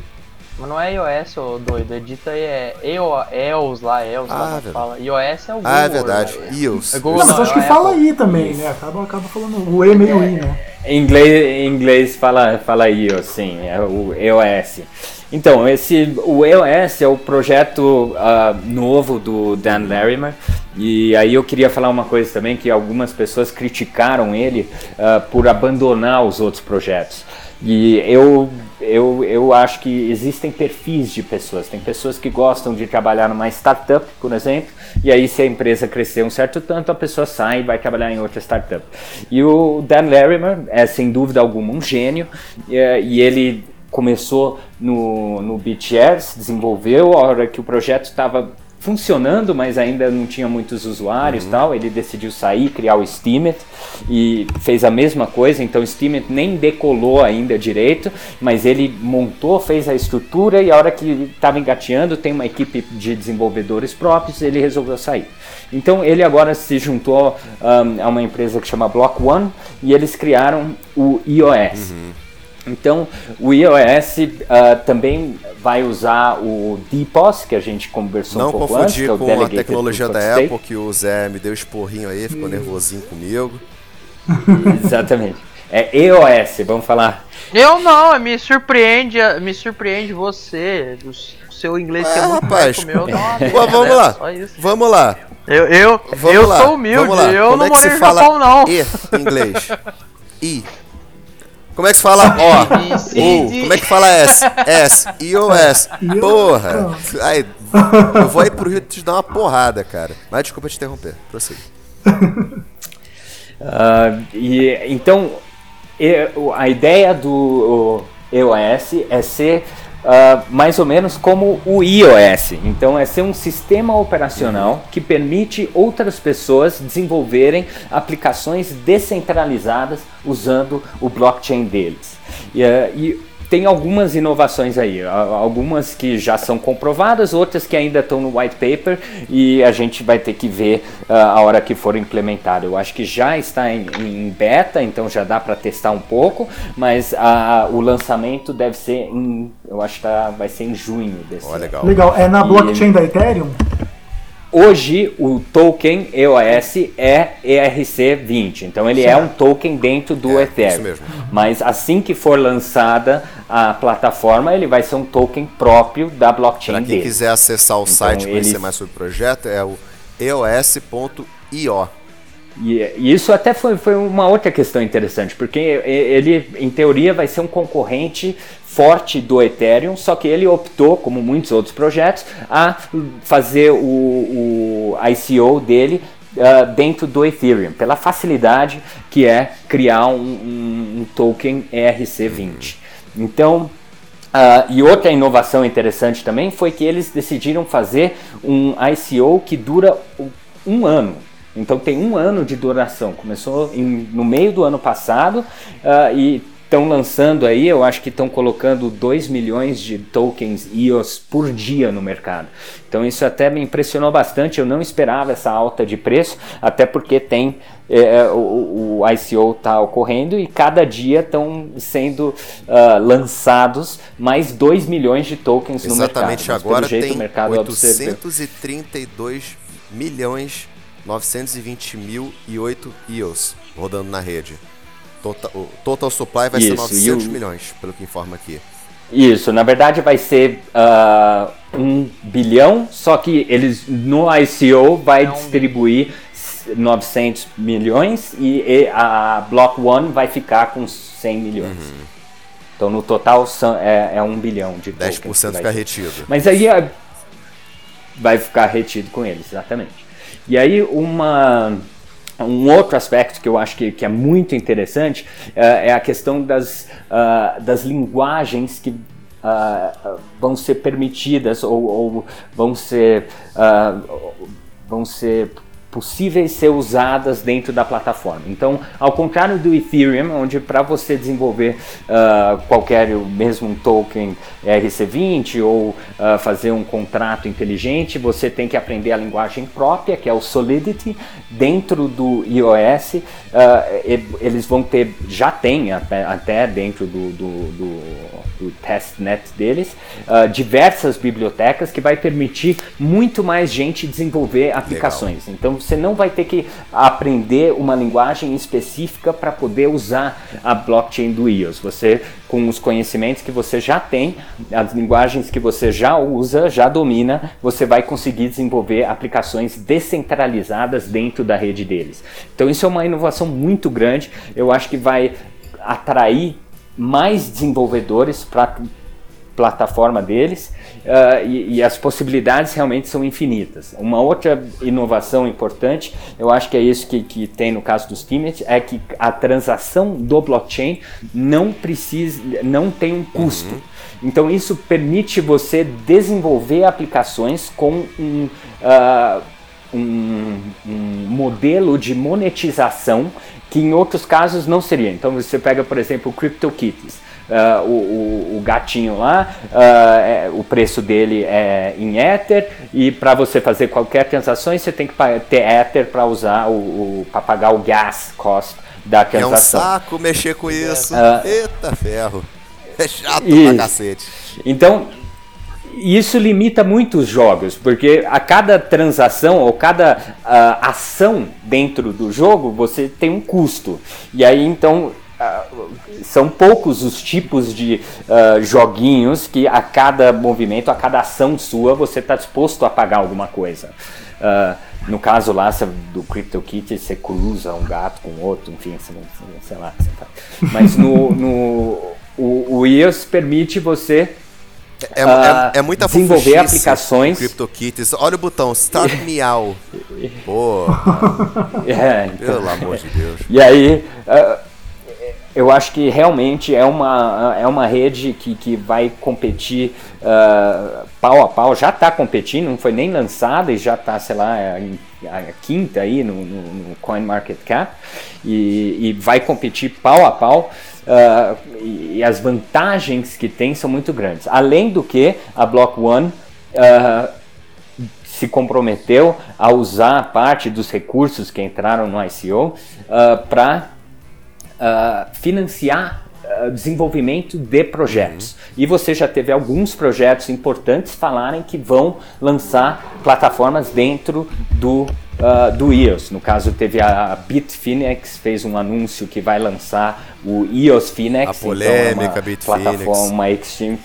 Mas não é iOS, ô doido. Edita aí é EOS lá, EOS ah, lá fala. iOS é o Google. Ah, é verdade. Né? iOS. É Google, não, mas acho que é fala I também, né? Acaba, acaba falando o E meio I, né? Em inglês, em inglês fala, fala iOS, sim. É o EOS. Então, esse, o EOS é o projeto uh, novo do Dan Larimer. E aí eu queria falar uma coisa também, que algumas pessoas criticaram ele uh, por abandonar os outros projetos. E eu, eu, eu acho que existem perfis de pessoas. Tem pessoas que gostam de trabalhar numa startup, por exemplo, e aí se a empresa crescer um certo tanto, a pessoa sai e vai trabalhar em outra startup. E o Dan Larimer é sem dúvida alguma um gênio, e ele começou no, no BTS, desenvolveu, a hora que o projeto estava funcionando, mas ainda não tinha muitos usuários uhum. tal. Ele decidiu sair, criar o Steemit e fez a mesma coisa. Então o Steemit nem decolou ainda direito, mas ele montou, fez a estrutura e a hora que estava engateando, tem uma equipe de desenvolvedores próprios, ele resolveu sair. Então ele agora se juntou um, a uma empresa que chama Block One e eles criaram o iOS. Uhum. Então, o iOS uh, também vai usar o DPoS, que a gente conversou Não um pouco confundir antes, com é a tecnologia da Apple, que o Zé me deu esporrinho aí, ficou nervosinho comigo. Exatamente. É EOS, vamos falar. Eu não, me surpreende, me surpreende você, o seu inglês é, que é muito rapaz. meu. Pô, vamos lá, vamos lá. Eu, eu, vamos eu lá. sou humilde, eu Como não é morei no Japão não. E em inglês? I. Como é que fala O? U. Como é que fala S? S. I ou S? Porra. Aí, eu vou aí pro Rio te dar uma porrada, cara. Mas desculpa te interromper. Prossiga. Uh, e, então, a ideia do EOS é ser uh, mais ou menos como o iOS. Então, é ser um sistema operacional que permite outras pessoas desenvolverem aplicações descentralizadas usando o blockchain deles. E, uh, e tem algumas inovações aí, algumas que já são comprovadas, outras que ainda estão no white paper e a gente vai ter que ver uh, a hora que for implementado. Eu acho que já está em, em beta, então já dá para testar um pouco, mas uh, o lançamento deve ser em, eu acho que tá, vai ser em junho desse oh, legal. legal. É na blockchain e... da Ethereum? Hoje o token EOS é ERC20, então ele é um token dentro do é, Ethereum. Mas assim que for lançada a plataforma, ele vai ser um token próprio da blockchain Para quem dele. quiser acessar o então, site para conhecer mais sobre o projeto, é o eos.io. E isso até foi, foi uma outra questão interessante, porque ele, em teoria, vai ser um concorrente forte do Ethereum, só que ele optou, como muitos outros projetos, a fazer o, o ICO dele uh, dentro do Ethereum, pela facilidade que é criar um, um, um token ERC20. Então, Uh, e outra inovação interessante também foi que eles decidiram fazer um ICO que dura um ano. Então tem um ano de duração. Começou em, no meio do ano passado uh, e estão lançando aí, eu acho que estão colocando 2 milhões de tokens EOS por dia no mercado. Então isso até me impressionou bastante, eu não esperava essa alta de preço, até porque tem é, o, o, ICO está ocorrendo e cada dia estão sendo uh, lançados mais 2 milhões de tokens Exatamente no mercado. Exatamente agora jeito, tem mercado 832 milhões 920 mil e 8 EOS rodando na rede. Total, o total supply vai Isso, ser 900 o... milhões, pelo que informa aqui. Isso, na verdade vai ser uh, um bilhão, só que eles no ICO vai é um... distribuir 900 milhões e, e, a Block One vai ficar com 100 milhões. Uhum. Então no total são, é, é, um bilhão de 10% fica retido. Mas aí é, vai ficar retido com eles, exatamente. E aí uma um outro aspecto que eu acho que, que é muito interessante uh, é a questão das, uh, das linguagens que uh, vão ser permitidas ou, ou vão ser, vão ser possíveis ser usadas dentro da plataforma. Então, ao contrário do Ethereum, onde para você desenvolver uh, qualquer mesmo token RC20 ou uh, fazer um contrato inteligente, você tem que aprender a linguagem própria, que é o Solidity. Dentro do iOS, uh, eles vão ter, já tem até, até dentro do, do, do, do testnet deles, diversas bibliotecas que vai permitir muito mais gente desenvolver aplicações. Legal. Então, você não vai ter que aprender uma linguagem específica para poder usar a blockchain do EOS. Você, com os conhecimentos que você já tem, as linguagens que você já usa, já domina, você vai conseguir desenvolver aplicações descentralizadas dentro da rede deles. Então isso é uma inovação muito grande. Eu acho que vai atrair mais desenvolvedores para plataforma deles uh, e, e, as possibilidades realmente são infinitas. Uma outra inovação importante, eu acho que é isso que, que tem no caso dos Teammates, é que a transação do blockchain não precisa, não tem um custo. Uhum. Então isso permite você desenvolver aplicações com um, uh, um, um modelo de monetização que em outros casos não seria. Então você pega, por exemplo, o CryptoKitties uh, o, o, o, gatinho lá, uh, é, o preço dele é em Ether e para você fazer qualquer transação você tem que ter Ether para usar o, o para pagar o gas cost da transação. É um saco mexer com isso. Uh, Eita ferro. É chato isso. pra cacete. Então, isso limita muito os jogos, porque a cada transação ou cada uh, ação dentro do jogo você tem um custo. E aí então são poucos os tipos de uh, joguinhos que a cada movimento, a cada ação sua, você está disposto a pagar alguma coisa. Uh, no caso lá do CryptoKitty, você cruza um gato com outro, enfim, você, sei lá. Tá. Mas no, no o, o EOS permite você é, é, é, muita desenvolver aplicações. CryptoKitties. Olha o botão Start Meow. Pô. É, então, pelo amor de Deus. E aí, uh, eu acho que realmente é uma, é uma rede que, que vai competir uh, pau a pau, já está competindo, não foi nem lançada e já está, sei lá, a, quinta aí no, no, no CoinMarketCap e, e vai competir pau a pau. Uh, e, e, as vantagens que tem são muito grandes. Além do que, a Block One uh, se comprometeu a usar parte dos recursos que entraram no ICO uh, para uh, financiar uh, desenvolvimento de projetos. Uhum. E você já teve alguns projetos importantes falarem que vão lançar plataformas dentro do Uh, do EOS. No caso, teve a Bitfinex, fez um anúncio que vai lançar o EOS Finex. A polêmica então é plataforma exchange.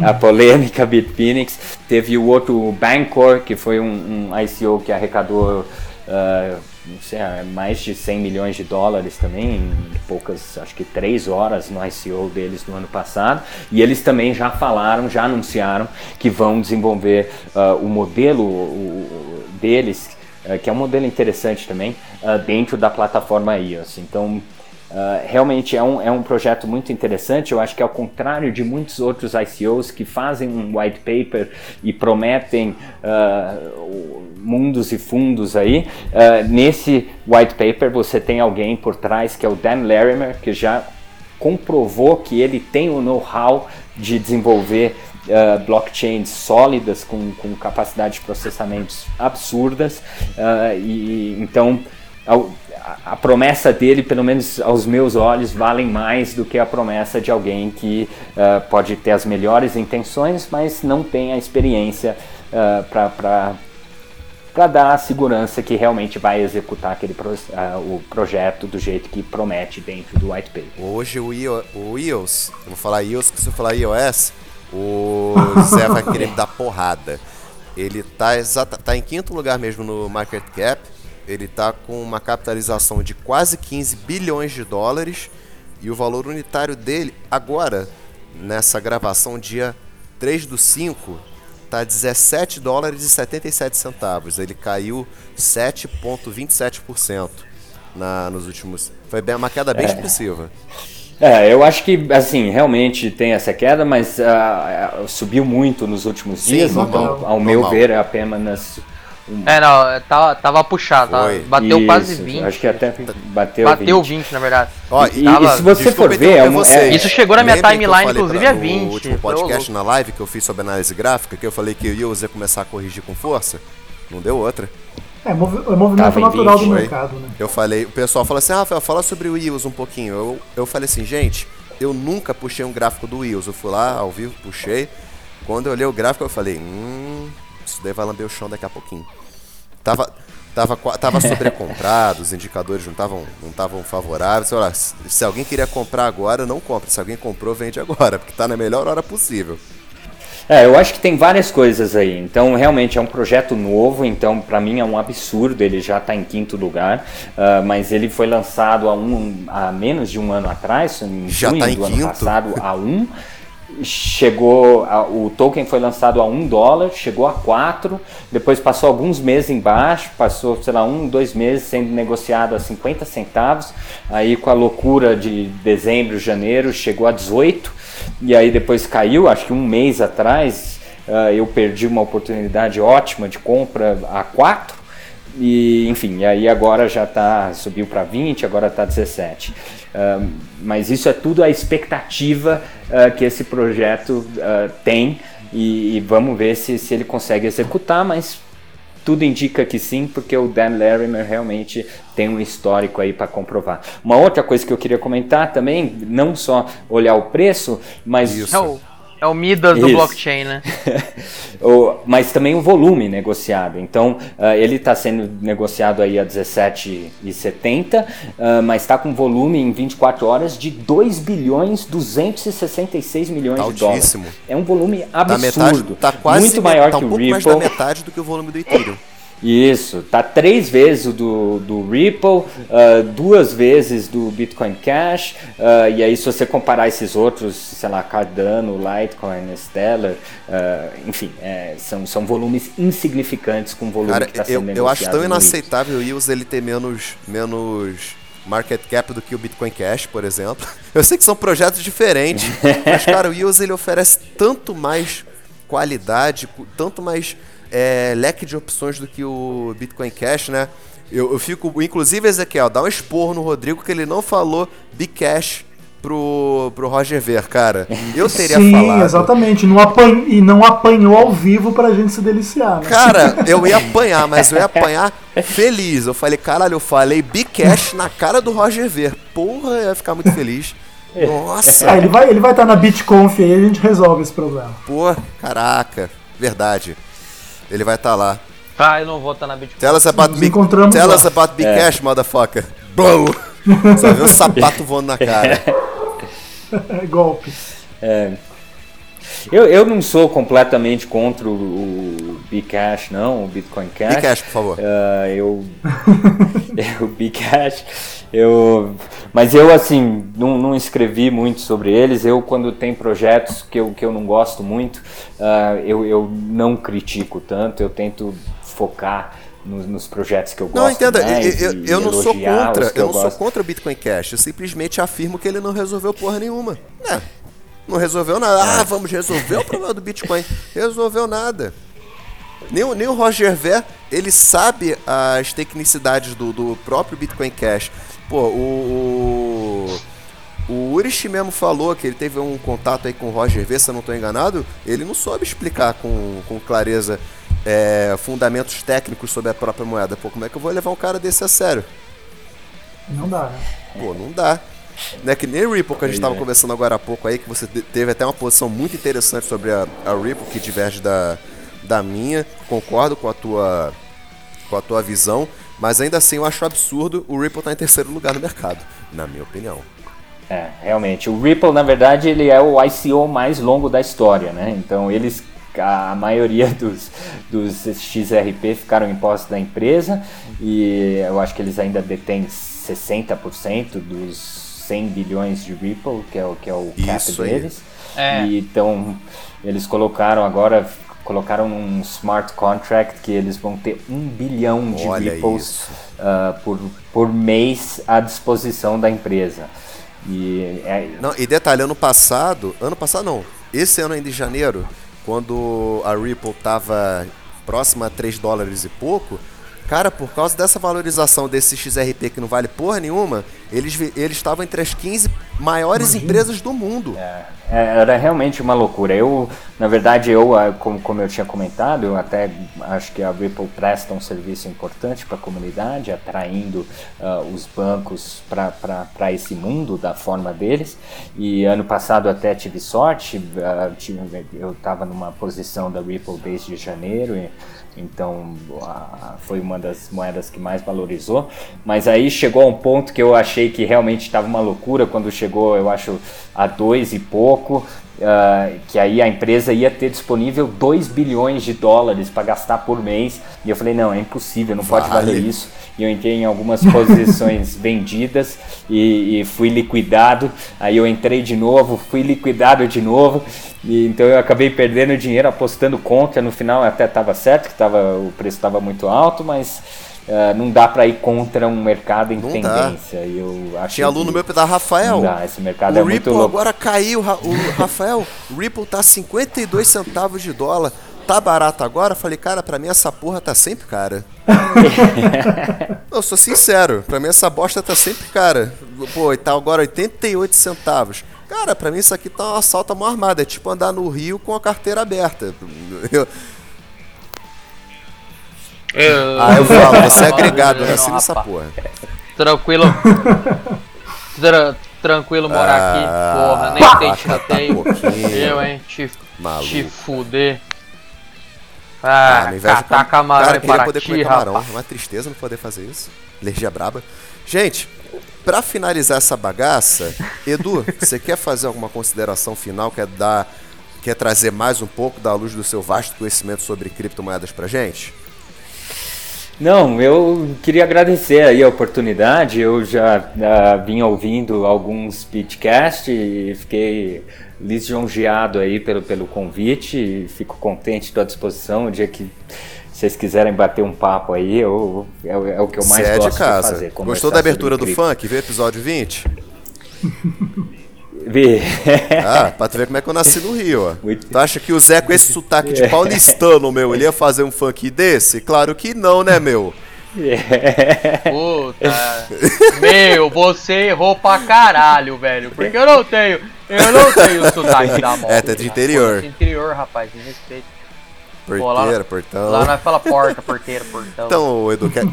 a polêmica Bitfinex. Teve o outro Bancor, que foi um, um ICO que arrecadou uh, não sei, mais de 100 milhões de dólares também, em poucas, acho que três horas no ICO deles no ano passado. E eles também já falaram, já anunciaram que vão desenvolver uh, o modelo o, deles, uh, que é um modelo interessante também, uh, dentro da plataforma EOS. Então, Uh, realmente é um, é um projeto muito interessante. Eu acho que, ao contrário de muitos outros ICOs que fazem um white paper e prometem uh, mundos e fundos aí, uh, nesse white paper você tem alguém por trás que é o Dan Larimer, que já comprovou que ele tem o know-how de desenvolver Uh, blockchains sólidas com, com capacidade de processamentos absurdas uh, e então a, promessa dele, pelo menos aos meus olhos, valem mais do que a promessa de alguém que uh, pode ter as melhores intenções, mas não tem a experiência uh, para para dar a segurança que realmente vai executar aquele pro, uh, o projeto do jeito que promete dentro do white paper. Hoje o, IO, o iOS, eu vou falar iOS, que se eu falar iOS, o Zé vai querer me dar porrada. Ele tá, tá em quinto lugar mesmo no market cap ele está com uma capitalização de quase 15 bilhões de dólares e o valor unitário dele agora, nessa gravação, dia 3 do 5, está 17 dólares e 77 centavos. Ele caiu 7,27% na, nos últimos. Foi bem, uma queda bem é. expressiva. É, eu acho que, assim, realmente tem essa queda, mas uh, subiu muito nos últimos Sim, dias, normal, então, ao normal. meu ver, é apenas é, não, tava, tava puxado, tava, bateu Isso, quase 20. Acho que até bateu, bateu 20. 20 na verdade. Ó, e, tava, e se você for ver, é, um, é, isso chegou na minha timeline, inclusive, a 20. No último podcast na live que eu fiz sobre análise gráfica, que eu falei que eu ia começar a corrigir com força, não deu outra. É, mov é movimento natural do mercado, né? Eu falei, o pessoal falou assim, ah, Rafael, fala sobre o IOS um pouquinho. Eu, eu falei assim, gente, eu nunca puxei um gráfico do IOS. Eu fui lá ao vivo, puxei. Quando eu olhei o gráfico, eu falei, hum, isso daí vai lamber o chão daqui a pouquinho. Tava, tava, tava sobrecomprado, os indicadores não estavam não tavam favoráveis. Olha, se alguém queria comprar agora, não compre. Se alguém comprou, vende agora, porque está na melhor hora possível. É, eu acho que tem várias coisas aí. Então, realmente é um projeto novo. Então, para mim é um absurdo. Ele já está em quinto lugar, uh, mas ele foi lançado há, um, há menos de um ano atrás, em já junho tá em do quinto? ano passado, a um chegou a, o token foi lançado a um dólar, chegou a quatro, depois passou alguns meses embaixo, passou sei lá um, dois meses sendo negociado a 50 centavos, aí com a loucura de dezembro, janeiro chegou a 18 e aí depois caiu, acho que um mês atrás uh, eu perdi uma oportunidade ótima de compra a 4 e enfim, aí agora já tá subiu para 20, agora está 17. Uh, mas isso é tudo a expectativa uh, que esse projeto uh, tem e, e, vamos ver se, se ele consegue executar, mas tudo indica que sim, porque o Dan Larimer realmente tem um histórico aí para comprovar. Uma outra coisa que eu queria comentar também, não só olhar o preço, mas isso. É o Midas do blockchain, né? o, mas também o volume negociado. Então, uh, ele está sendo negociado aí a 17,70, uh, mas está com volume em 24 horas de 2 bilhões 266 milhões tá de dólares. É um volume absurdo. Metade, tá quase muito maior tá um que o Ripple. mais da metade do que o volume do Ethereum. Isso, tá três vezes o do, do Ripple, uh, duas vezes do Bitcoin Cash, uh, e aí se você comparar esses outros, sei lá, Cardano, Litecoin, Stellar, uh, enfim, é, são, são volumes insignificantes com o volume Cara, que está sendo eu, eu acho tão inaceitável o EOS ele ter menos, menos market cap do que o Bitcoin Cash, por exemplo. Eu sei que são projetos diferentes, mas, cara, o EOS ele oferece tanto mais qualidade, tanto mais é, leque de opções do que o Bitcoin Cash, né? Eu, eu fico, inclusive, Ezequiel, dá um esporro no Rodrigo que ele não falou Bcash pro, pro Roger ver, cara. Eu teria Sim, falado. Sim, exatamente. Não apan... E não apanhou ao vivo pra gente se deliciar, né? Cara, eu ia apanhar, mas eu ia apanhar feliz. Eu falei, caralho, eu falei Bcash na cara do Roger ver. Porra, eu ia ficar muito feliz. Nossa! É, ele vai ele vai estar tá na BitConf aí a gente resolve esse problema. Pô, caraca, verdade. Ele vai estar tá lá. Ah, eu não vou estar tá na BitConf. Tell us about, Nos tell us about Bcash, é. motherfucker. Blow! Só viu o sapato voando na cara. É golpe. É. Eu, eu não sou completamente contra o, o Bcash, não, o Bitcoin Cash. Bcash, por favor. Uh, eu. o Bcash. Eu, mas eu, assim, não, não, escrevi muito sobre eles. Eu, quando tem projetos que eu, que eu não gosto muito, uh, eu, eu não critico tanto. Eu tento focar nos, nos, projetos que eu gosto. Não, entenda, eu, eu, eu não sou contra, eu, eu não gosto. sou contra o Bitcoin Cash. Eu simplesmente afirmo que ele não resolveu porra nenhuma. É, não resolveu nada. Ah, vamos resolver o problema do Bitcoin. Resolveu nada. Nem, nem o Roger Ver, ele sabe as tecnicidades do, do próprio Bitcoin Cash. Pô, o, o, o Urish mesmo falou que ele teve um contato aí com o Roger V, se eu não estou enganado, ele não soube explicar com, com clareza é, fundamentos técnicos sobre a própria moeda. Pô, como é que eu vou levar um cara desse a sério? Não dá, né? Pô, não dá. Não é que nem Ripple, que a gente estava conversando agora há pouco aí, que você teve até uma posição muito interessante sobre a, a Ripple, que diverge da, da minha. Concordo com a tua, com a tua visão. Mas ainda assim eu acho absurdo o Ripple estar tá em terceiro lugar no mercado, na minha opinião. É, realmente. O Ripple, na verdade, ele é o ICO mais longo da história, né? Então eles a maioria dos, dos XRP ficaram em posse da empresa e eu acho que eles ainda detêm 60% dos 100 bilhões de Ripple, que é o, que é o cap deles. É. E então eles colocaram agora colocaram um smart contract que eles vão ter um bilhão de Olha Ripples uh, por, por mês à disposição da empresa. E, é... não, e detalhe, ano passado, ano passado não, esse ano ainda em janeiro, quando a Ripple estava próxima a 3 dólares e pouco, Cara, por causa dessa valorização desse XRP que não vale porra nenhuma, eles eles estavam entre as 15 maiores Imagina. empresas do mundo. É, é, era realmente uma loucura. Eu, na verdade, eu, ah, como, como eu tinha comentado, eu até acho que a Ripple presta um serviço importante para a comunidade, atraindo uh, os bancos para esse mundo da forma deles. E ano passado até tive sorte, uh, tive, eu estava numa posição da Ripple desde janeiro. E, então a, foi uma das moedas que mais valorizou. Mas aí chegou a um ponto que eu achei que realmente estava uma loucura quando chegou, eu acho, a dois e pouco. Uh, que aí a empresa ia ter disponível 2 bilhões de dólares para gastar por mês. E eu falei, não, é impossível, não vale. pode valer isso. E eu entrei em algumas posições vendidas e, e, fui liquidado. Aí eu entrei de novo, fui liquidado de novo. E, então eu acabei perdendo dinheiro apostando contra. No final até estava certo, que tava, o preço estava muito alto, mas Uh, não dá para ir contra um mercado em não tendência. E eu acho Tinha aluno meu da Rafael. Não dá, esse mercado o é Ripple muito louco. agora caiu, o Rafael. o Ripple tá 52 centavos de dólar. Tá barato agora? Falei, cara, pra mim essa porra tá sempre cara. eu sou sincero, pra mim essa bosta tá sempre cara. Pô, e tá agora 88 centavos. Cara, pra mim isso aqui tá um assalto à mão armada. É tipo andar no Rio com a carteira aberta. Eu, eu... Ah, eu falo, você é agregado, né? Assina essa porra. Tranquilo. Tra tranquilo morar ah, aqui, porra, nem tem chateio. Eu, hein, te, te fuder. Ah, ah catar camarão cara, queria poder comer camarão. É uma tristeza não poder fazer isso. Alergia braba. Gente, para finalizar essa bagaça, Edu, você quer fazer alguma consideração final? Quer dar, quer trazer mais um pouco da luz do seu vasto conhecimento sobre criptomoedas pra gente? Não, eu queria agradecer aí a oportunidade. Eu já uh, vim ouvindo alguns podcasts e fiquei lisonjeado aí pelo, pelo convite. Fico contente, estou à disposição. O dia que vocês quiserem bater um papo aí, eu, é, é o que eu mais Cê gosto de, casa. de fazer. Gostou da abertura do funk? Vê episódio 20? Vi. ah, pra tu ver como é que eu nasci no Rio, ó. Muito... Tu acha que o Zé com esse sotaque de paulistano, meu, ele ia fazer um funk desse? Claro que não, né, meu? Puta. Meu, você errou pra caralho, velho. Porque eu não tenho. Eu não tenho sotaque da moto. É, tá de interior. Pô, interior, rapaz, de respeito. Porteira, lá, portão. Lá nós fala porta, porteira, portão. Então, Edu, quer.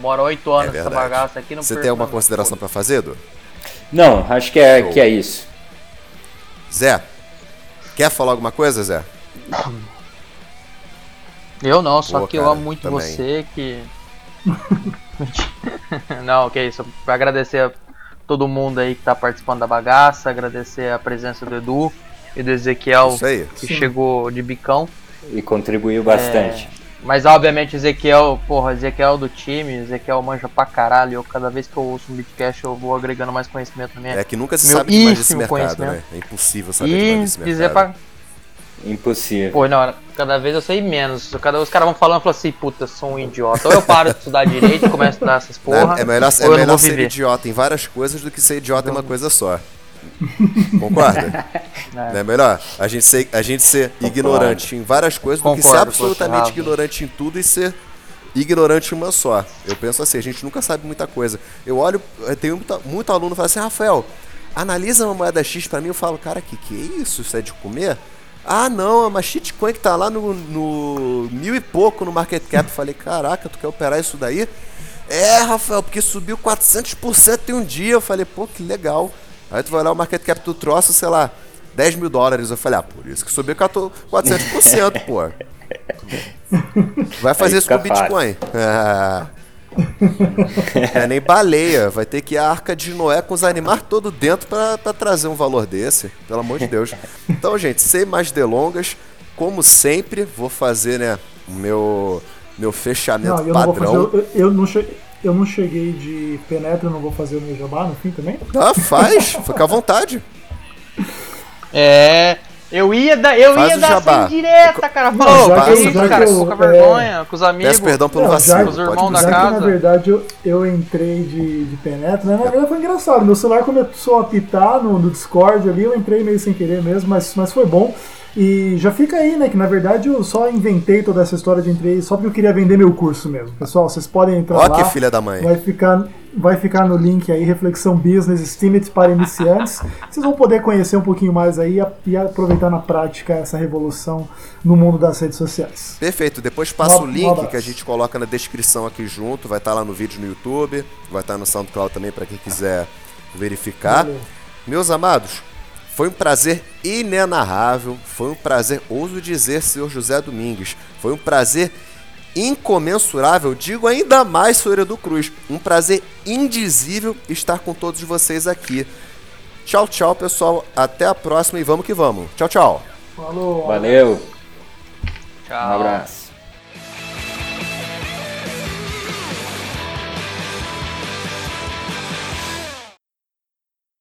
Moro oito anos é nessa bagaça aqui no Você tem alguma consideração pra fazer, Edu? Não, acho que é, que é isso. Zé, quer falar alguma coisa, Zé? Eu não, só Pô, que cara, eu amo muito também. você, que. não, que isso. Pra agradecer a todo mundo aí que tá participando da bagaça, agradecer a presença do Edu e do Ezequiel que Sim. chegou de bicão. E contribuiu bastante. É... Mas obviamente Ezequiel, porra, Ezequiel do time, Ezequiel manja pra caralho. Eu, cada vez que eu ouço um Bitcast eu vou agregando mais conhecimento na minha. É que nunca se sabe mais desse mercado, né? É impossível saber e mais desse mercado. Pra... Impossível. Pô, não, cada vez eu sei menos. Cada, os caras vão falando e falam assim, puta, sou um idiota. Ou eu paro de estudar direito e começo a estudar essas porra. É, é melhor, é melhor ser idiota em várias coisas do que ser idiota em uma coisa só. Concorda? É. é melhor a gente ser, a gente ser ignorante em várias coisas Concordo, do que ser absolutamente ignorante em tudo e ser ignorante em uma só. Eu penso assim, a gente nunca sabe muita coisa. Eu olho, eu tenho muito, muito aluno que fala assim, Rafael, analisa uma moeda X para mim, eu falo, cara, que que é isso? Isso é de comer? Ah, não, é uma shitcoin que tá lá no, no mil e pouco no market cap. Falei, caraca, tu quer operar isso daí? É, Rafael, porque subiu 400% em um dia. Eu falei, pô, que legal. Aí tu vai olhar o market cap do troço, sei lá, 10 mil dólares. Eu falei, ah, por isso que subiu 400%, pô. Vai fazer isso com o Bitcoin. é nem baleia. Vai ter que ir a arca de Noé com os animais todo dentro para trazer um valor desse. Pelo amor de Deus. Então, gente, sem mais delongas, como sempre, vou fazer, né, o meu, meu fechamento não, eu padrão. Não fazer, eu, eu, não cheguei, eu não cheguei de penetra, não vou fazer o meu jabá no fim também? Ah, faz, fica à vontade. É. Eu ia, da, eu ia dar essa indireta, cara. Falou, já que, isso, já cara, eu, pouca vergonha, é... com os amigos. Peço perdão pelo vacilo. Com os irmãos da já casa. Que, na verdade, eu, eu entrei de, de penetra, né? Na verdade foi engraçado. Meu celular começou a apitar no, no Discord ali, eu entrei meio sem querer mesmo, mas, mas foi bom. E já fica aí, né? Que na verdade eu só inventei toda essa história de entrei só porque eu queria vender meu curso mesmo. Pessoal, vocês podem entrar Ó, lá. que filha da mãe. Vai ficar, vai ficar no link aí, Reflexão Business Estimate para iniciantes. Vocês vão poder conhecer um pouquinho mais aí e aproveitar na prática essa revolução no mundo das redes sociais. Perfeito. Depois passa um, o link um que a gente coloca na descrição aqui junto. Vai estar lá no vídeo no YouTube, vai estar no SoundCloud também para quem quiser verificar. Valeu. Meus amados, foi um prazer inenarrável, foi um prazer, ouso dizer, senhor José Domingues, foi um prazer incomensurável, digo ainda mais, senhor Edu Cruz, um prazer indizível estar com todos vocês aqui. Tchau, tchau, pessoal, até a próxima e vamos que vamos. Tchau, tchau. Falou. Valeu. Tchau. Um abraço.